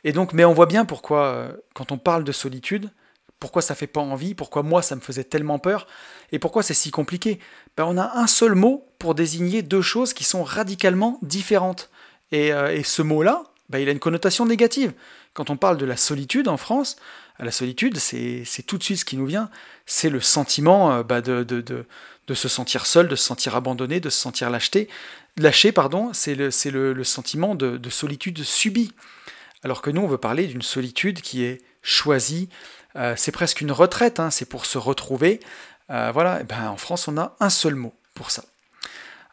Et donc, mais on voit bien pourquoi, euh, quand on parle de solitude, pourquoi ça fait pas envie, pourquoi moi ça me faisait tellement peur, et pourquoi c'est si compliqué. Ben, on a un seul mot pour désigner deux choses qui sont radicalement différentes. Et, euh, ce mot-là, ben, il a une connotation négative. Quand on parle de la solitude en France, la solitude, c'est tout de suite ce qui nous vient, c'est le sentiment euh, bah, de, se sentir seul, de se sentir abandonné, de se sentir lâché. Lâché, c'est le, sentiment de, solitude subie. Alors que nous, on veut parler d'une solitude qui est choisie. Euh, c'est presque une retraite, hein, c'est pour se retrouver. Euh, voilà, ben, en France, on a un seul mot pour ça.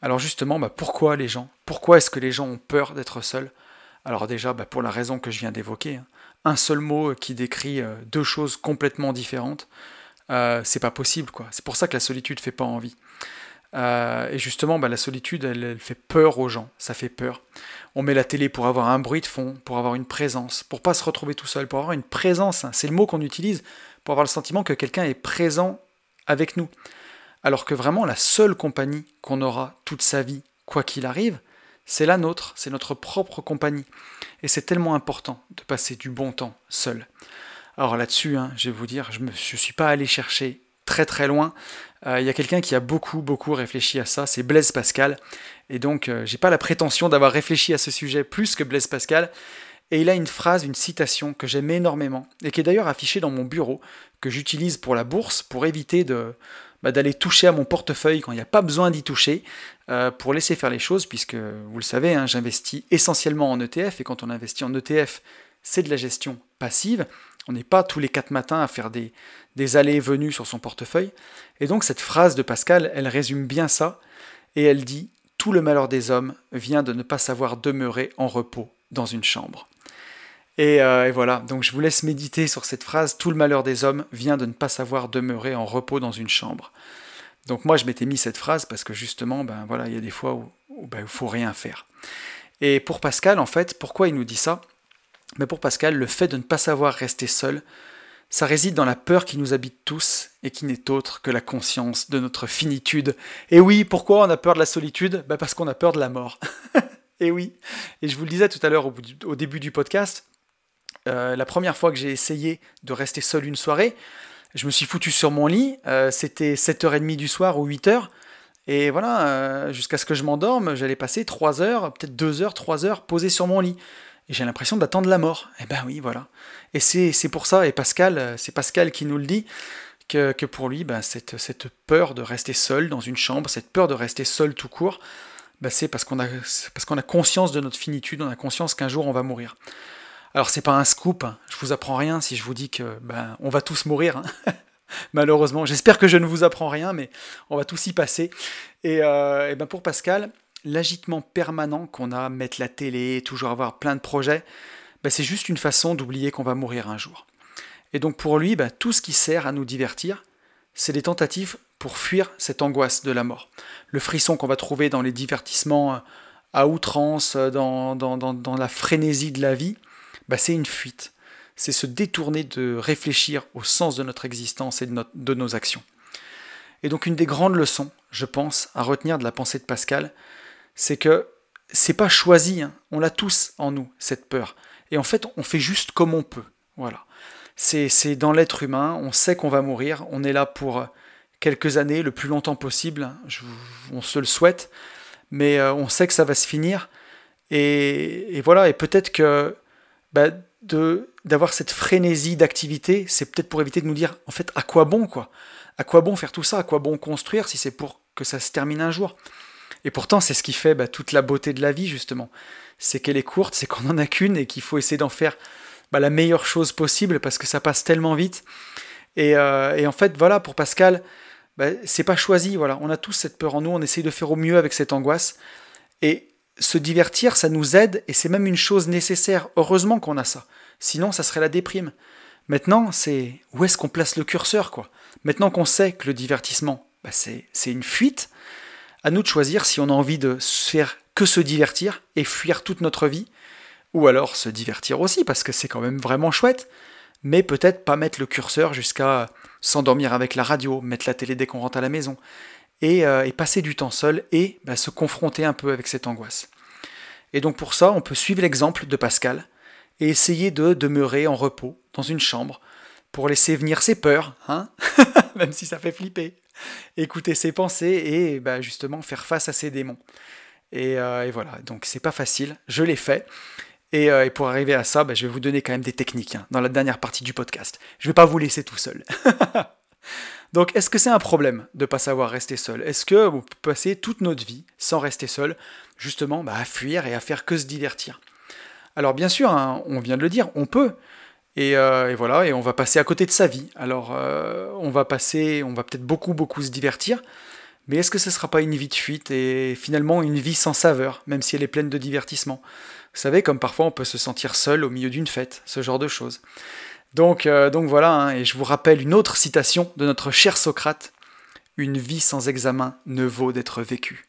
Alors justement, bah, pourquoi les gens? Pourquoi est-ce que les gens ont peur d'être seuls? Alors déjà, bah, pour la raison que je viens d'évoquer. Hein un seul mot qui décrit euh, deux choses complètement différentes, euh, c'est pas possible. C'est pour ça que la solitude fait pas envie. Euh, et justement, bah, la solitude, elle, fait peur aux gens, ça fait peur. On met la télé pour avoir un bruit de fond, pour avoir une présence, pour pas se retrouver tout seul, pour avoir une présence. Hein. c'est le mot qu'on utilise pour avoir le sentiment que quelqu'un est présent avec nous. Alors que vraiment, la seule compagnie qu'on aura toute sa vie, quoi qu'il arrive, c'est la nôtre, c'est notre propre compagnie. Et c'est tellement important de passer du bon temps seul. Alors là-dessus, hein, je vais vous dire, je ne suis pas allé chercher très très loin. Euh, il y a quelqu'un qui a beaucoup beaucoup réfléchi à ça, c'est Blaise Pascal. Et donc, euh, j'ai pas la prétention d'avoir réfléchi à ce sujet plus que Blaise Pascal. Et il a une phrase, une citation que j'aime énormément, et qui est d'ailleurs affichée dans mon bureau, que j'utilise pour la bourse, pour éviter de, bah, d'aller toucher à mon portefeuille quand il n'y a pas besoin d'y toucher, euh, pour laisser faire les choses, puisque vous le savez, hein, j'investis essentiellement en ETF, et quand on investit en ETF, c'est de la gestion passive. On n'est pas tous les quatre matins à faire des, des allées et venues sur son portefeuille. Et donc cette phrase de Pascal, elle résume bien ça, et elle dit Tout le malheur des hommes vient de ne pas savoir demeurer en repos dans une chambre. Euh, et, voilà, donc je vous laisse méditer sur cette phrase, tout le malheur des hommes vient de ne pas savoir demeurer en repos dans une chambre. Donc moi je m'étais mis cette phrase parce que justement, ben voilà, il y a des fois où, ben, il faut rien faire. Et pour Pascal, en fait, pourquoi il nous dit ça? Mais ben, pour Pascal, le fait de ne pas savoir rester seul, ça réside dans la peur qui nous habite tous et qui n'est autre que la conscience de notre finitude. Et oui, pourquoi on a peur de la solitude? Ben Parce qu'on a peur de la mort. <laughs> et oui, et je vous le disais tout à l'heure au, début du podcast, euh, la première fois que j'ai essayé de rester seul une soirée, je me suis foutu sur mon lit, euh, c'était 7h30 du soir ou 8h, et voilà, euh, jusqu'à ce que je m'endorme, j'allais passer 3 heures, peut-être 2 heures, 3 heures posé sur mon lit. Et j'ai l'impression d'attendre la mort. Et eh ben oui, voilà. Et c'est pour ça, et Pascal, c'est Pascal qui nous le dit, que, pour lui, ben, cette, cette, peur de rester seul dans une chambre, cette peur de rester seul tout court, ben, c'est parce qu'on a, parce qu'on a conscience de notre finitude, on a conscience qu'un jour on va mourir. Alors c'est pas un scoop, hein. je vous apprends rien si je vous dis que ben on va tous mourir. Hein. <laughs> Malheureusement, j'espère que je ne vous apprends rien, mais on va tous y passer. Et, euh, ben pour Pascal, l'agitement permanent qu'on a, mettre la télé, toujours avoir plein de projets, ben c'est juste une façon d'oublier qu'on va mourir un jour. Et donc pour lui, ben tout ce qui sert à nous divertir, c'est des tentatives pour fuir cette angoisse de la mort. Le frisson qu'on va trouver dans les divertissements euh, à outrance, euh, dans, dans, dans la frénésie de la vie, bah, c'est une fuite. C'est se détourner de réfléchir au sens de notre existence et de, nos actions. Et donc une des grandes leçons, je pense, à retenir de la pensée de Pascal, c'est que c'est pas choisi, hein. on l'a tous en nous, cette peur. Et en fait, on fait juste comme on peut. Voilà. C'est dans l'être humain, on sait qu'on va mourir, on est là pour quelques années, le plus longtemps possible, on se le souhaite, mais euh, on sait que ça va se finir. Et, et voilà, et peut-être que bah, d'avoir cette frénésie d'activité, c'est peut-être pour éviter de nous dire, en fait, à quoi bon, quoi? À quoi bon faire tout ça? À quoi bon construire si c'est pour que ça se termine un jour? Et pourtant, c'est ce qui fait bah, toute la beauté de la vie, justement. C'est qu'elle est courte, c'est qu'on n'en a qu'une et qu'il faut essayer d'en faire bah, la meilleure chose possible parce que ça passe tellement vite. Et, euh, en fait, voilà, pour Pascal, bah, c'est pas choisi. Voilà, on a tous cette peur en nous, on essaye de faire au mieux avec cette angoisse. Et se divertir, ça nous aide et c'est même une chose nécessaire. Heureusement qu'on a ça. Sinon, ça serait la déprime. Maintenant, c'est où est-ce qu'on place le curseur, quoi? Maintenant qu'on sait que le divertissement, bah, c'est une fuite, à nous de choisir si on a envie de faire que se divertir et fuir toute notre vie, ou alors se divertir aussi, parce que c'est quand même vraiment chouette, mais peut-être pas mettre le curseur jusqu'à s'endormir avec la radio, mettre la télé dès qu'on rentre à la maison, et, euh, passer du temps seul et bah, se confronter un peu avec cette angoisse. Et donc pour ça, on peut suivre l'exemple de Pascal et essayer de demeurer en repos dans une chambre pour laisser venir ses peurs, hein <laughs> même si ça fait flipper, écouter ses pensées et bah, justement faire face à ses démons. Et, euh, voilà, donc c'est pas facile, je l'ai fait. Et, euh, pour arriver à ça, bah, je vais vous donner quand même des techniques hein, dans la dernière partie du podcast. Je vais pas vous laisser tout seul. <laughs> donc est-ce que c'est un problème de ne pas savoir rester seul? Est-ce que vous passer toute notre vie sans rester seul, justement bah, à fuir et à faire que se divertir? Alors bien sûr, hein, on vient de le dire, on peut. Euh, et, voilà, et on va passer à côté de sa vie. Alors euh, on va passer, on va peut-être beaucoup beaucoup se divertir, mais est-ce que ce ne sera pas une vie de fuite et finalement une vie sans saveur, même si elle est pleine de divertissement? Vous savez, comme parfois on peut se sentir seul au milieu d'une fête, ce genre de choses. Donc, euh, donc voilà, hein, et je vous rappelle une autre citation de notre cher Socrate. Une vie sans examen ne vaut d'être vécue.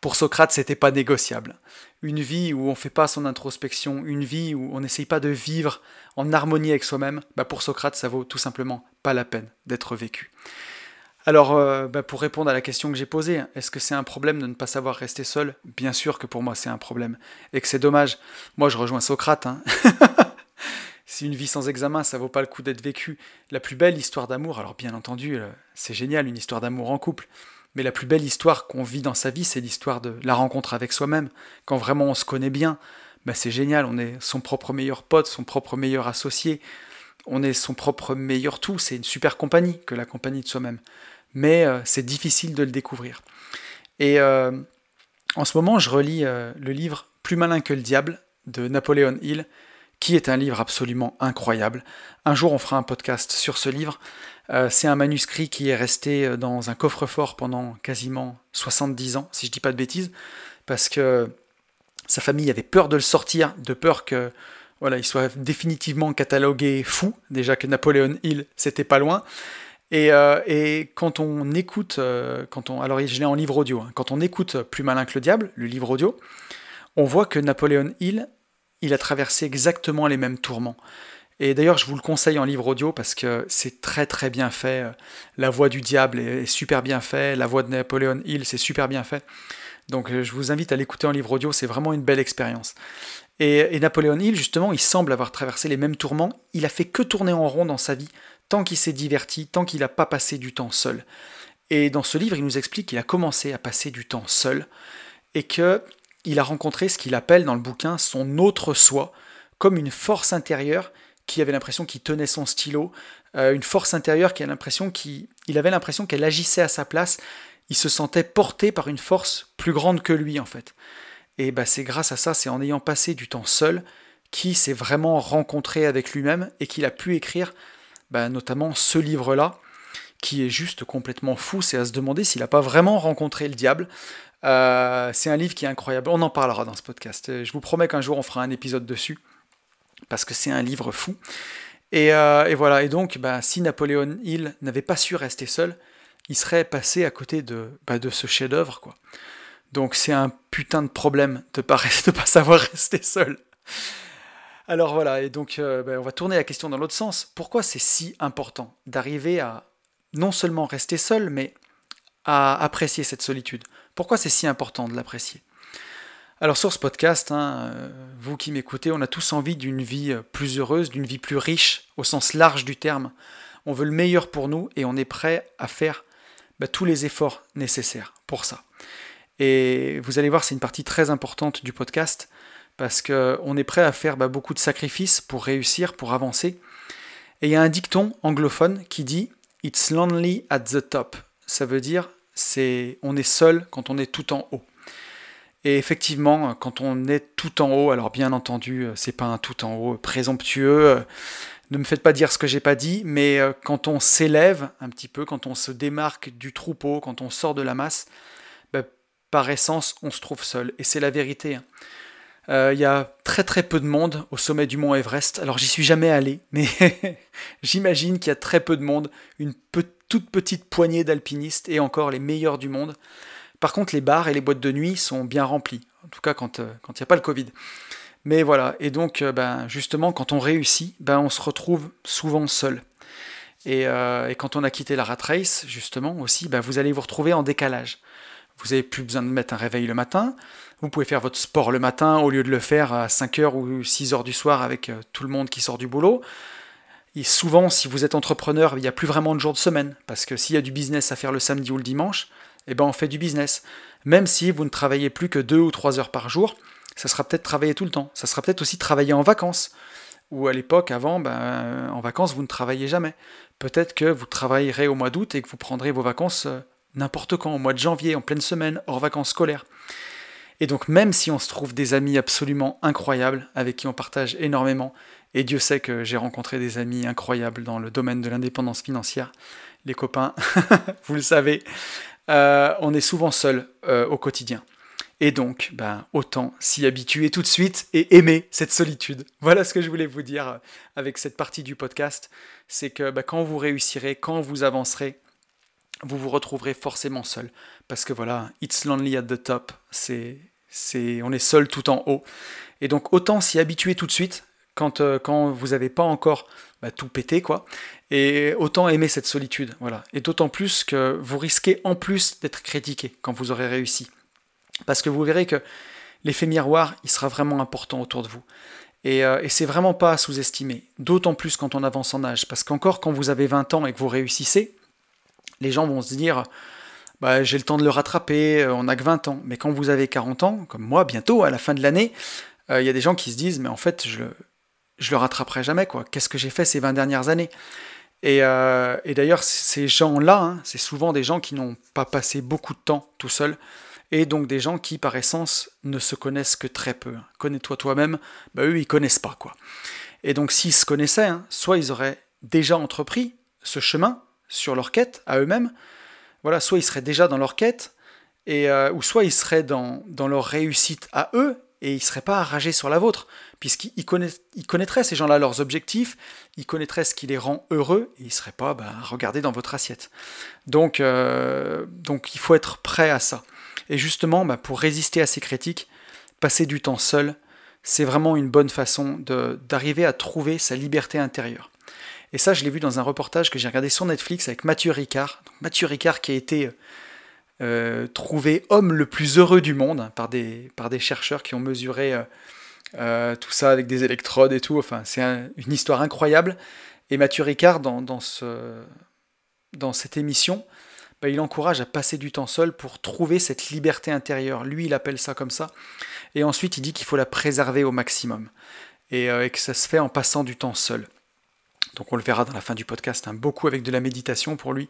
Pour Socrate, c'était pas négociable. Une vie où on ne fait pas son introspection, une vie où on n'essaye pas de vivre en harmonie avec soi-même, bah pour Socrate, ça vaut tout simplement pas la peine d'être vécu. Alors, euh, bah pour répondre à la question que j'ai posée, est-ce que c'est un problème de ne pas savoir rester seul? Bien sûr que pour moi c'est un problème, et que c'est dommage. Moi je rejoins Socrate. Hein. <laughs> si une vie sans examen, ça vaut pas le coup d'être vécu. La plus belle histoire d'amour, alors bien entendu, euh, c'est génial une histoire d'amour en couple, mais la plus belle histoire qu'on vit dans sa vie, c'est l'histoire de la rencontre avec soi-même. Quand vraiment on se connaît bien, bah c'est génial, on est son propre meilleur pote, son propre meilleur associé, on est son propre meilleur tout, c'est une super compagnie que la compagnie de soi-même. Mais euh, c'est difficile de le découvrir. Et euh, en ce moment, je relis le livre Plus malin que le diable de Napoléon Hill, qui est un livre absolument incroyable. Un jour, on fera un podcast sur ce livre. Euh, c'est un manuscrit qui est resté euh, dans un coffre-fort pendant quasiment 70 ans, si je dis pas de bêtises, parce que sa famille avait peur de le sortir, de peur que voilà, il soit définitivement catalogué fou. Déjà que Napoléon Hill, c'était pas loin. Et, euh, quand on écoute, quand on, alors je l'ai en livre audio, hein, quand on écoute Plus malin que le diable, le livre audio, on voit que Napoléon Hill, il a traversé exactement les mêmes tourments. Et d'ailleurs, je vous le conseille en livre audio parce que c'est très très bien fait. La voix du diable est super bien fait. La voix de Napoléon Hill, c'est super bien fait. Donc je vous invite à l'écouter en livre audio, c'est vraiment une belle expérience. Et, Napoléon Hill, justement, il semble avoir traversé les mêmes tourments. Il a fait que tourner en rond dans sa vie, tant qu'il s'est diverti, tant qu'il n'a pas passé du temps seul. Et dans ce livre, il nous explique qu'il a commencé à passer du temps seul et que il a rencontré ce qu'il appelle dans le bouquin son autre soi, comme une force intérieure qui avait l'impression qu'il tenait son stylo, euh, une force intérieure qui a l'impression qu'il avait l'impression qu'elle agissait à sa place. Il se sentait porté par une force plus grande que lui en fait. Et bah, c'est grâce à ça, c'est en ayant passé du temps seul, qu'il s'est vraiment rencontré avec lui-même et qu'il a pu écrire bah, notamment ce livre-là, qui est juste complètement fou. C'est à se demander s'il n'a pas vraiment rencontré le diable. Euh, c'est un livre qui est incroyable. On en parlera dans ce podcast. Je vous promets qu'un jour on fera un épisode dessus parce que c'est un livre fou. Et, euh, voilà, et donc, bah, si Napoléon Hill n'avait pas su rester seul, il serait passé à côté de, bah, ce chef-d'œuvre. Donc c'est un putain de problème de pas, de pas savoir rester seul. Alors voilà, et donc euh, bah, on va tourner la question dans l'autre sens. Pourquoi c'est si important d'arriver à non seulement rester seul, mais à apprécier cette solitude? Pourquoi c'est si important de l'apprécier? Alors sur ce podcast, hein, euh, vous qui m'écoutez, on a tous envie d'une vie euh, plus heureuse, d'une vie plus riche, au sens large du terme. On veut le meilleur pour nous et on est prêt à faire bah, tous les efforts nécessaires pour ça. Et vous allez voir, c'est une partie très importante du podcast parce qu'on est prêt à faire bah, beaucoup de sacrifices pour réussir, pour avancer. Et il y a un dicton anglophone qui dit It's lonely at the top. Ça veut dire c'est on est seul quand on est tout en haut. Et effectivement, quand on est tout en haut, alors bien entendu, c'est pas un tout en haut présomptueux, Ne me faites pas dire ce que j'ai pas dit, mais euh, quand on s'élève un petit peu, quand on se démarque du troupeau, quand on sort de la masse, ben, par essence, on se trouve seul. Et c'est la vérité. Hein. Euh, il y a très très peu de monde au sommet du mont Everest. Alors j'y suis jamais allé, mais <laughs> j'imagine qu'il y a très peu de monde, une toute petite poignée d'alpinistes et encore les meilleurs du monde. Par contre, les bars et les boîtes de nuit sont bien remplis, en tout cas quand euh, il n'y a pas le Covid. Mais voilà, et donc euh, ben, justement, quand on réussit, ben, on se retrouve souvent seul. Et, et, quand on a quitté la rat race, justement aussi, ben, vous allez vous retrouver en décalage. Vous n'avez plus besoin de mettre un réveil le matin, vous pouvez faire votre sport le matin au lieu de le faire à 5h ou 6h du soir avec euh, tout le monde qui sort du boulot. Et souvent, si vous êtes entrepreneur, il n'y a plus vraiment de jours de semaine. Parce que s'il y a du business à faire le samedi ou le dimanche, eh ben on fait du business. Même si vous ne travaillez plus que 2 ou 3 heures par jour, ça sera peut-être travailler tout le temps. Ça sera peut-être aussi travailler en vacances. Ou à l'époque, avant, ben, en vacances, vous ne travaillez jamais. Peut-être que vous travaillerez au mois d'août et que vous prendrez vos vacances euh, n'importe quand, au mois de janvier, en pleine semaine, hors vacances scolaires. Et donc même si on se trouve des amis absolument incroyables, avec qui on partage énormément, et Dieu sait que j'ai rencontré des amis incroyables dans le domaine de l'indépendance financière, les copains, <laughs> vous le savez, euh, on est souvent seul euh, au quotidien. Et donc, ben, autant s'y habituer tout de suite et aimer cette solitude. <laughs> Voilà ce que je voulais vous dire euh, avec cette partie du podcast. C'est que ben, quand vous réussirez, quand vous avancerez, vous vous retrouverez forcément seul. Parce que voilà, it's lonely at the top, c'est, c'est, on est seul tout en haut. Et donc autant s'y habituer tout de suite quand, euh, quand vous n'avez pas encore bah, tout pété, quoi. Et autant aimer cette solitude, voilà. Et d'autant plus que vous risquez en plus d'être critiqué quand vous aurez réussi. Parce que vous verrez que l'effet miroir, il sera vraiment important autour de vous. Et, euh, et c'est vraiment pas à sous-estimer, d'autant plus quand on avance en âge. Parce qu'encore quand vous avez 20 ans et que vous réussissez, les gens vont se dire bah, j'ai le temps de le rattraper, euh, on n'a que 20 ans. Mais quand vous avez 40 ans, comme moi, bientôt, à la fin de l'année, euh, il y a des gens qui se disent mais en fait, je, je le rattraperai jamais, quoi. Qu'est-ce que j'ai fait ces 20 dernières années? Et, euh, d'ailleurs, ces gens-là, hein, c'est souvent des gens qui n'ont pas passé beaucoup de temps tout seuls, et donc des gens qui, par essence, ne se connaissent que très peu. Connais-toi toi-même, bah, eux, ils connaissent pas, quoi. Et donc, s'ils se connaissaient, hein, soit ils auraient déjà entrepris ce chemin, sur leur quête à eux-mêmes. Voilà, soit ils seraient déjà dans leur quête, euh, ou soit ils seraient dans, leur réussite à eux, et ils ne seraient pas arragés sur la vôtre, puisqu'ils ils connaîtraient ces gens-là leurs objectifs, ils connaîtraient ce qui les rend heureux, et ils ne seraient pas bah, regardés dans votre assiette. Donc, euh, donc il faut être prêt à ça. Et justement, bah, pour résister à ces critiques, passer du temps seul, c'est vraiment une bonne façon d'arriver à trouver sa liberté intérieure. Et ça, je l'ai vu dans un reportage que j'ai regardé sur Netflix avec Mathieu Ricard. Mathieu Ricard qui a été euh, trouvé homme le plus heureux du monde par, des, par des chercheurs qui ont mesuré euh, euh, tout ça avec des électrodes et tout. Enfin, c'est une histoire incroyable. Et Mathieu Ricard, dans, dans, ce, dans cette émission, bah, il encourage à passer du temps seul pour trouver cette liberté intérieure. Lui, il appelle ça comme ça. Et ensuite, il dit qu'il faut la préserver au maximum. Et, et que ça se fait en passant du temps seul. Donc on le verra dans la fin du podcast, hein, beaucoup avec de la méditation pour lui,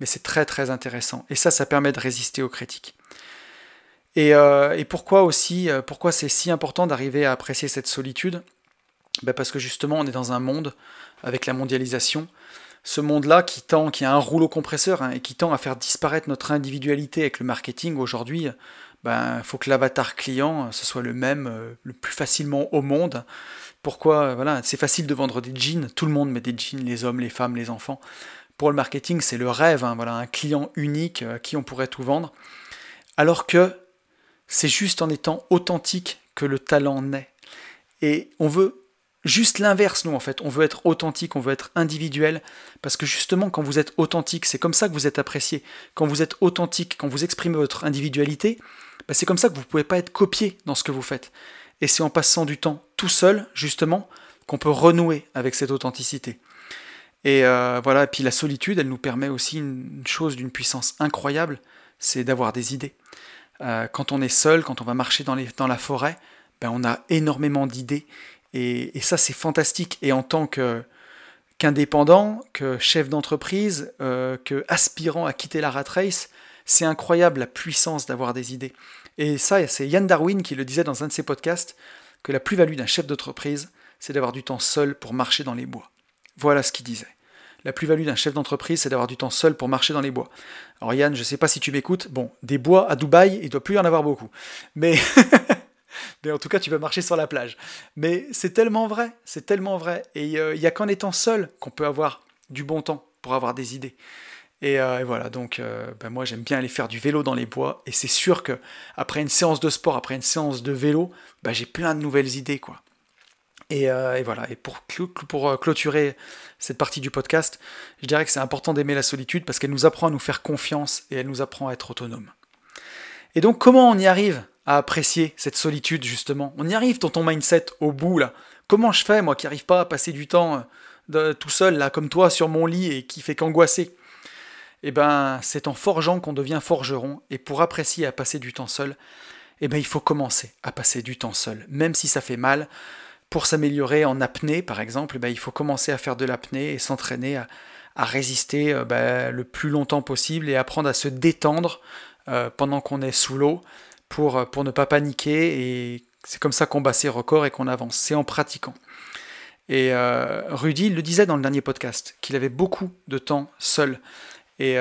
mais c'est très très intéressant. Et ça, ça permet de résister aux critiques. Et, euh, pourquoi aussi, euh, pourquoi c'est si important d'arriver à apprécier cette solitude? Ben Parce que justement, on est dans un monde, avec la mondialisation, ce monde-là qui tend, qui a un rouleau compresseur hein, et qui tend à faire disparaître notre individualité avec le marketing aujourd'hui, ben, faut que l'avatar client, ce soit le même euh, le plus facilement au monde. Pourquoi Voilà, c'est facile de vendre des jeans, tout le monde met des jeans, les hommes, les femmes, les enfants. Pour le marketing, c'est le rêve, hein, voilà, un client unique à qui on pourrait tout vendre. Alors que c'est juste en étant authentique que le talent naît. Et on veut juste l'inverse, nous, en fait. On veut être authentique, on veut être individuel, parce que justement, quand vous êtes authentique, c'est comme ça que vous êtes apprécié. Quand vous êtes authentique, quand vous exprimez votre individualité, bah, c'est comme ça que vous ne pouvez pas être copié dans ce que vous faites. Et c'est en passant du temps tout seul, justement, qu'on peut renouer avec cette authenticité. Et euh, voilà, et puis la solitude, elle nous permet aussi une chose d'une puissance incroyable, c'est d'avoir des idées. Euh, quand on est seul, quand on va marcher dans, la forêt, ben on a énormément d'idées. Et, ça, c'est fantastique. Et en tant qu'indépendant, que chef d'entreprise, euh, que aspirant à quitter la rat race, c'est incroyable la puissance d'avoir des idées. Et ça, c'est Yann Darwin qui le disait dans un de ses podcasts, que la plus-value d'un chef d'entreprise, c'est d'avoir du temps seul pour marcher dans les bois. Voilà ce qu'il disait. La plus-value d'un chef d'entreprise, c'est d'avoir du temps seul pour marcher dans les bois. Alors Yann, je ne sais pas si tu m'écoutes. Bon, des bois à Dubaï, il ne doit plus y en avoir beaucoup. Mais, <laughs> mais en tout cas, tu vas marcher sur la plage. Mais c'est tellement vrai, c'est tellement vrai. Et euh, il n'y a qu'en étant seul qu'on peut avoir du bon temps pour avoir des idées. Et, euh, voilà, donc euh, ben moi j'aime bien aller faire du vélo dans les bois. Et c'est sûr que après une séance de sport, après une séance de vélo, ben j'ai plein de nouvelles idées, quoi. Euh, et, voilà, et pour, euh, clôturer cette partie du podcast, je dirais que c'est important d'aimer la solitude parce qu'elle nous apprend à nous faire confiance et elle nous apprend à être autonome. Et donc comment on y arrive à apprécier cette solitude justement? On y arrive dans ton mindset au bout là. Comment je fais moi qui n'arrive pas à passer du temps euh, tout seul là comme toi sur mon lit et qui fait qu'angoisser? Eh ben c'est en forgeant qu'on devient forgeron et pour apprécier à passer du temps seul, eh ben il faut commencer à passer du temps seul, même si ça fait mal pour s'améliorer en apnée, par exemple, bah, il faut commencer à faire de l'apnée et s'entraîner à, résister euh, bah, le plus longtemps possible et apprendre à se détendre euh, pendant qu'on est sous l'eau pour, euh, pour ne pas paniquer. Et c'est comme ça qu'on bat ses records et qu'on avance. C'est en pratiquant. Et Rudy le disait dans le dernier podcast, qu'il avait beaucoup de temps seul. Et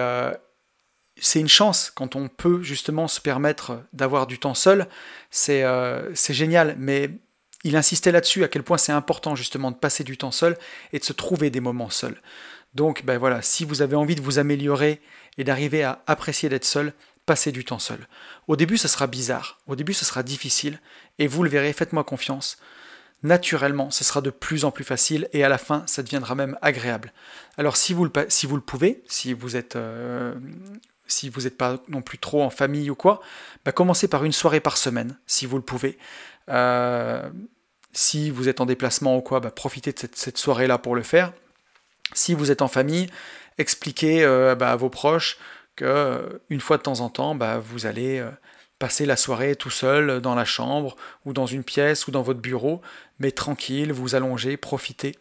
c'est une chance quand on peut justement se permettre d'avoir du temps seul. C'est génial. Mais il insistait là-dessus, à quel point c'est important justement de passer du temps seul et de se trouver des moments seuls. Donc ben voilà, si vous avez envie de vous améliorer et d'arriver à apprécier d'être seul, passez du temps seul. Au début, ce sera bizarre, au début, ce sera difficile, et vous le verrez, faites-moi confiance. Naturellement, ce sera de plus en plus facile, et à la fin, ça deviendra même agréable. Alors si vous le, pouvez, si vous êtes... Euh, n'êtes pas non plus trop en famille ou quoi, bah commencez par une soirée par semaine, si vous le pouvez. Euh, si vous êtes en déplacement ou quoi, bah, profitez de cette, soirée-là pour le faire. Si vous êtes en famille, expliquez euh, bah, à vos proches que euh, une fois de temps en temps, vous allez euh, passer la soirée tout seul dans la chambre ou dans une pièce ou dans votre bureau, mais tranquille, vous allongez, profitez.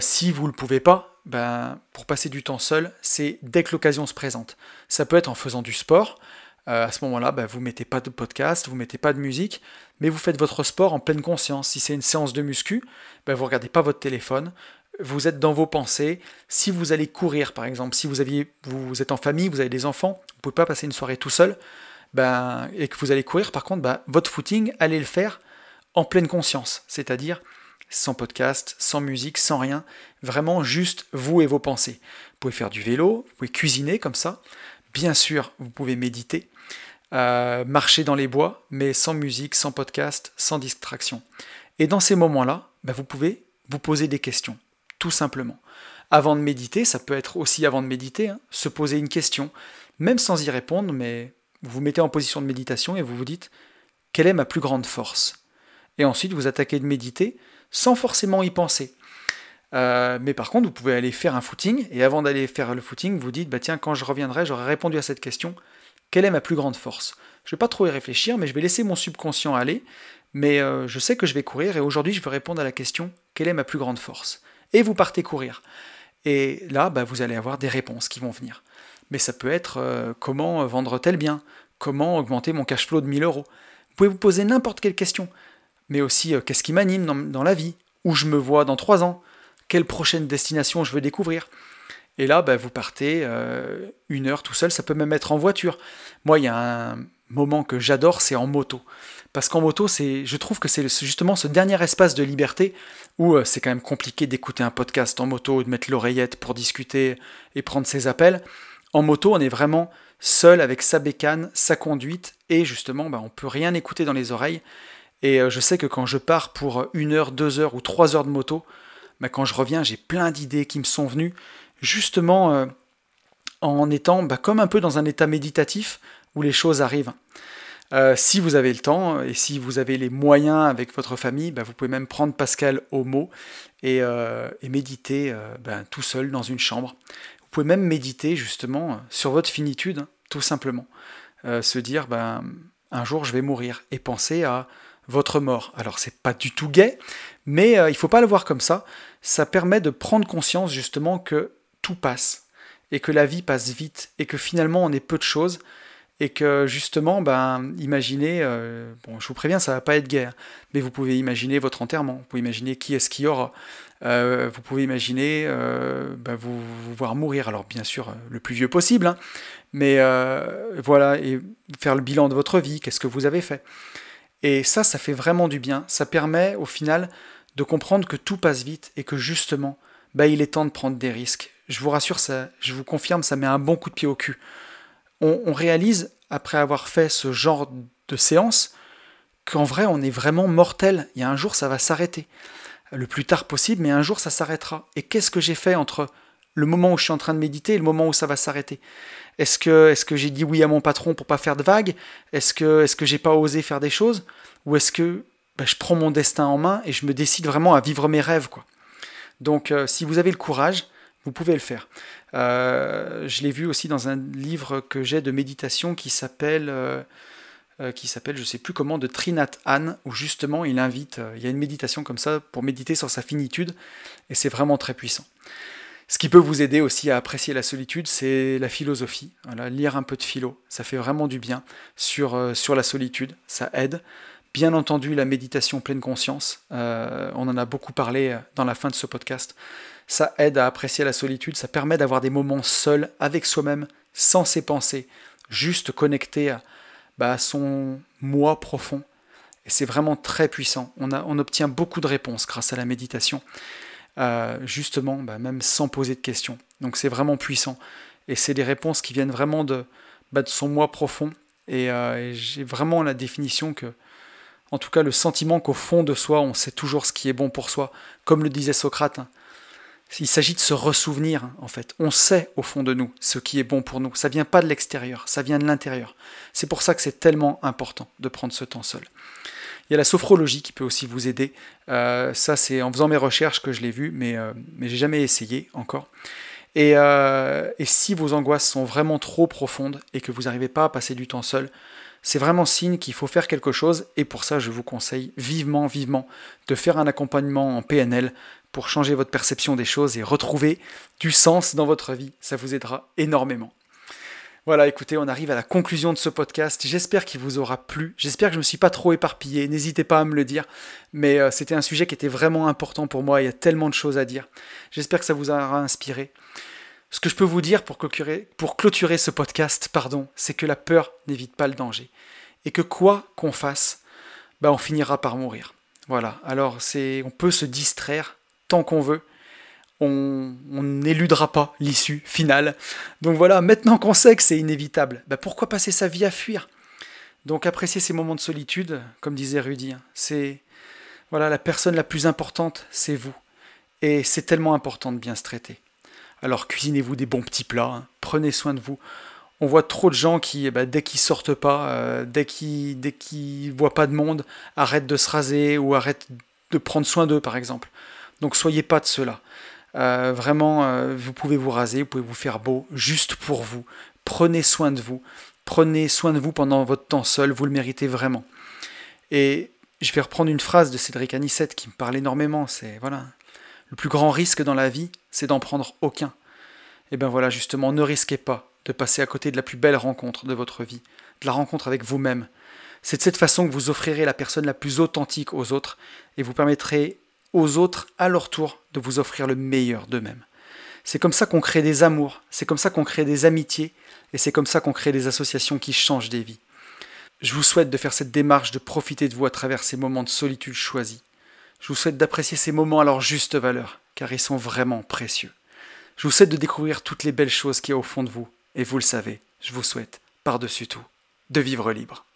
Si vous ne le pouvez pas, pour passer du temps seul, c'est dès que l'occasion se présente. Ça peut être en faisant du sport, euh, à ce moment-là, bah, vous mettez pas de podcast, vous mettez pas de musique, mais vous faites votre sport en pleine conscience. Si c'est une séance de muscu, bah, vous regardez pas votre téléphone, vous êtes dans vos pensées. Si vous allez courir, par exemple, si vous, aviez, vous êtes en famille, vous avez des enfants, vous pouvez pas passer une soirée tout seul, ben, et que vous allez courir, par contre, ben, votre footing, allez le faire en pleine conscience, c'est-à-dire sans podcast, sans musique, sans rien, vraiment juste vous et vos pensées. Vous pouvez faire du vélo, vous pouvez cuisiner comme ça, bien sûr, vous pouvez méditer, euh, marcher dans les bois, mais sans musique, sans podcast, sans distraction. Et dans ces moments-là, bah, vous pouvez vous poser des questions, tout simplement. Avant de méditer, ça peut être aussi avant de méditer, hein, se poser une question, même sans y répondre, mais vous vous mettez en position de méditation et vous vous dites quelle est ma plus grande force? Et ensuite, vous attaquez de méditer sans forcément y penser. Euh, mais par contre, vous pouvez aller faire un footing, et avant d'aller faire le footing, vous dites, bah tiens, quand je reviendrai, j'aurai répondu à cette question, quelle est ma plus grande force? Je ne vais pas trop y réfléchir, mais je vais laisser mon subconscient aller. Mais euh, je sais que je vais courir et aujourd'hui je vais répondre à la question quelle est ma plus grande force? Et vous partez courir. Et là, bah, vous allez avoir des réponses qui vont venir. Mais ça peut être euh, comment vendre tel bien? Comment augmenter mon cash flow de 1000 euros? Vous pouvez vous poser n'importe quelle question. Mais aussi euh, qu'est-ce qui m'anime dans, la vie Où je me vois dans 3 ans Quelle prochaine destination je veux découvrir et là, bah, vous partez euh, une heure tout seul, ça peut même être en voiture. Moi, il y a un moment que j'adore, c'est en moto. Parce qu'en moto, c'est, je trouve que c'est justement ce dernier espace de liberté où euh, c'est quand même compliqué d'écouter un podcast en moto, de mettre l'oreillette pour discuter et prendre ses appels. En moto, on est vraiment seul avec sa bécane, sa conduite, et justement, bah, on peut rien écouter dans les oreilles. Et euh, je sais que quand je pars pour une heure, deux heures ou trois heures de moto, bah, quand je reviens, j'ai plein d'idées qui me sont venues justement euh, en étant bah, comme un peu dans un état méditatif où les choses arrivent. Euh, si vous avez le temps et si vous avez les moyens avec votre famille, bah, vous pouvez même prendre Pascal au mot et, euh, méditer tout seul dans une chambre. Vous pouvez même méditer justement sur votre finitude, tout simplement. se dire, un jour je vais mourir et penser à votre mort. Alors c'est pas du tout gai, mais il faut pas le voir comme ça. Ça permet de prendre conscience justement que tout passe, et que la vie passe vite, et que finalement on est peu de choses, et que justement, ben, imaginez, euh, bon, je vous préviens, ça va pas être guerre, mais vous pouvez imaginer votre enterrement, vous pouvez imaginer qui est-ce qui aura, euh, vous pouvez imaginer euh, ben, vous, voir mourir, alors bien sûr le plus vieux possible, hein, mais voilà, et faire le bilan de votre vie, qu'est-ce que vous avez fait? Et ça, ça fait vraiment du bien, ça permet au final de comprendre que tout passe vite et que justement, ben, il est temps de prendre des risques. Je vous rassure, ça, je vous confirme, ça met un bon coup de pied au cul on, réalise, après avoir fait ce genre de séance, qu'en vrai, on est vraiment mortel. Il y a un jour, ça va s'arrêter. Le plus tard possible, mais un jour, ça s'arrêtera. Et qu'est-ce que j'ai fait entre le moment où je suis en train de méditer et le moment où ça va s'arrêter Est-ce que, est que j'ai dit oui à mon patron pour pas faire de vagues? Est-ce que, est-ce que j'ai pas osé faire des choses? Ou est-ce que ben, je prends mon destin en main et je me décide vraiment à vivre mes rêves quoi? Donc, euh, si vous avez le courage, vous pouvez le faire. Euh, je l'ai vu aussi dans un livre que j'ai de méditation qui s'appelle, euh, euh, qui s'appelle, je sais plus comment, de Trinat Anne, où justement il invite, il y a une méditation comme ça pour méditer sur sa finitude, et c'est vraiment très puissant. Ce qui peut vous aider aussi à apprécier la solitude, c'est la philosophie. lire un peu de philo, ça fait vraiment du bien sur, sur la solitude, ça aide. Bien entendu, la méditation pleine conscience, on en a beaucoup parlé dans la fin de ce podcast ça aide à apprécier la solitude, ça permet d'avoir des moments seuls avec soi-même, sans ses pensées, juste connecté à, bah, son moi profond. Et c'est vraiment très puissant. On, obtient beaucoup de réponses grâce à la méditation, euh, justement, bah, même sans poser de questions. Donc c'est vraiment puissant. Et c'est des réponses qui viennent vraiment de, bah, son moi profond. Et, euh, et j'ai vraiment la définition que, en tout cas, le sentiment qu'au fond de soi, on sait toujours ce qui est bon pour soi. Comme le disait Socrate, hein, il s'agit de se ressouvenir, en fait. On sait au fond de nous ce qui est bon pour nous. Ça vient pas de l'extérieur, ça vient de l'intérieur. C'est pour ça que c'est tellement important de prendre ce temps seul. Il y a la sophrologie qui peut aussi vous aider. Euh, ça, c'est en faisant mes recherches que je l'ai vu, mais, euh, mais jamais essayé encore. Euh, et, si vos angoisses sont vraiment trop profondes et que vous n'arrivez pas à passer du temps seul, c'est vraiment signe qu'il faut faire quelque chose. Et pour ça, je vous conseille vivement, vivement de faire un accompagnement en PNL pour changer votre perception des choses et retrouver du sens dans votre vie. Ça vous aidera énormément. Voilà, écoutez, on arrive à la conclusion de ce podcast. J'espère qu'il vous aura plu. J'espère que je ne me suis pas trop éparpillé. N'hésitez pas à me le dire. Mais euh, c'était un sujet qui était vraiment important pour moi. Il y a tellement de choses à dire. J'espère que ça vous aura inspiré. Ce que je peux vous dire pour clôturer, ce podcast, pardon, c'est que la peur n'évite pas le danger. Et que quoi qu'on fasse, bah, on finira par mourir. Voilà, alors c'est, on peut se distraire, tant qu'on veut. On n'éludera pas l'issue finale. Donc voilà, maintenant qu'on sait que c'est inévitable, bah pourquoi passer sa vie à fuir? Donc apprécier ces moments de solitude, comme disait Rudy, hein, c'est voilà la personne la plus importante, c'est vous. Et c'est tellement important de bien se traiter. Alors cuisinez-vous des bons petits plats, hein, prenez soin de vous. On voit trop de gens qui, ben, dès qu'ils sortent pas, euh, dès qu'ils qu'ils voient pas de monde, arrêtent de se raser ou arrêtent de prendre soin d'eux, par exemple. Donc soyez pas de cela. Euh, vraiment, euh, vous pouvez vous raser, vous pouvez vous faire beau, juste pour vous. Prenez soin de vous. Prenez soin de vous pendant votre temps seul, vous le méritez vraiment. Et je vais reprendre une phrase de Cédric Anissette qui me parle énormément. C'est voilà, le plus grand risque dans la vie, c'est d'en prendre aucun. Et bien voilà, justement, ne risquez pas de passer à côté de la plus belle rencontre de votre vie, de la rencontre avec vous-même. C'est de cette façon que vous offrirez la personne la plus authentique aux autres et vous permettrez aux autres, à leur tour, de vous offrir le meilleur d'eux-mêmes. C'est comme ça qu'on crée des amours, c'est comme ça qu'on crée des amitiés, et c'est comme ça qu'on crée des associations qui changent des vies. Je vous souhaite de faire cette démarche, de profiter de vous à travers ces moments de solitude choisis. Je vous souhaite d'apprécier ces moments à leur juste valeur, car ils sont vraiment précieux. Je vous souhaite de découvrir toutes les belles choses qu'il y a au fond de vous, et vous le savez, je vous souhaite, par-dessus tout, de vivre libre.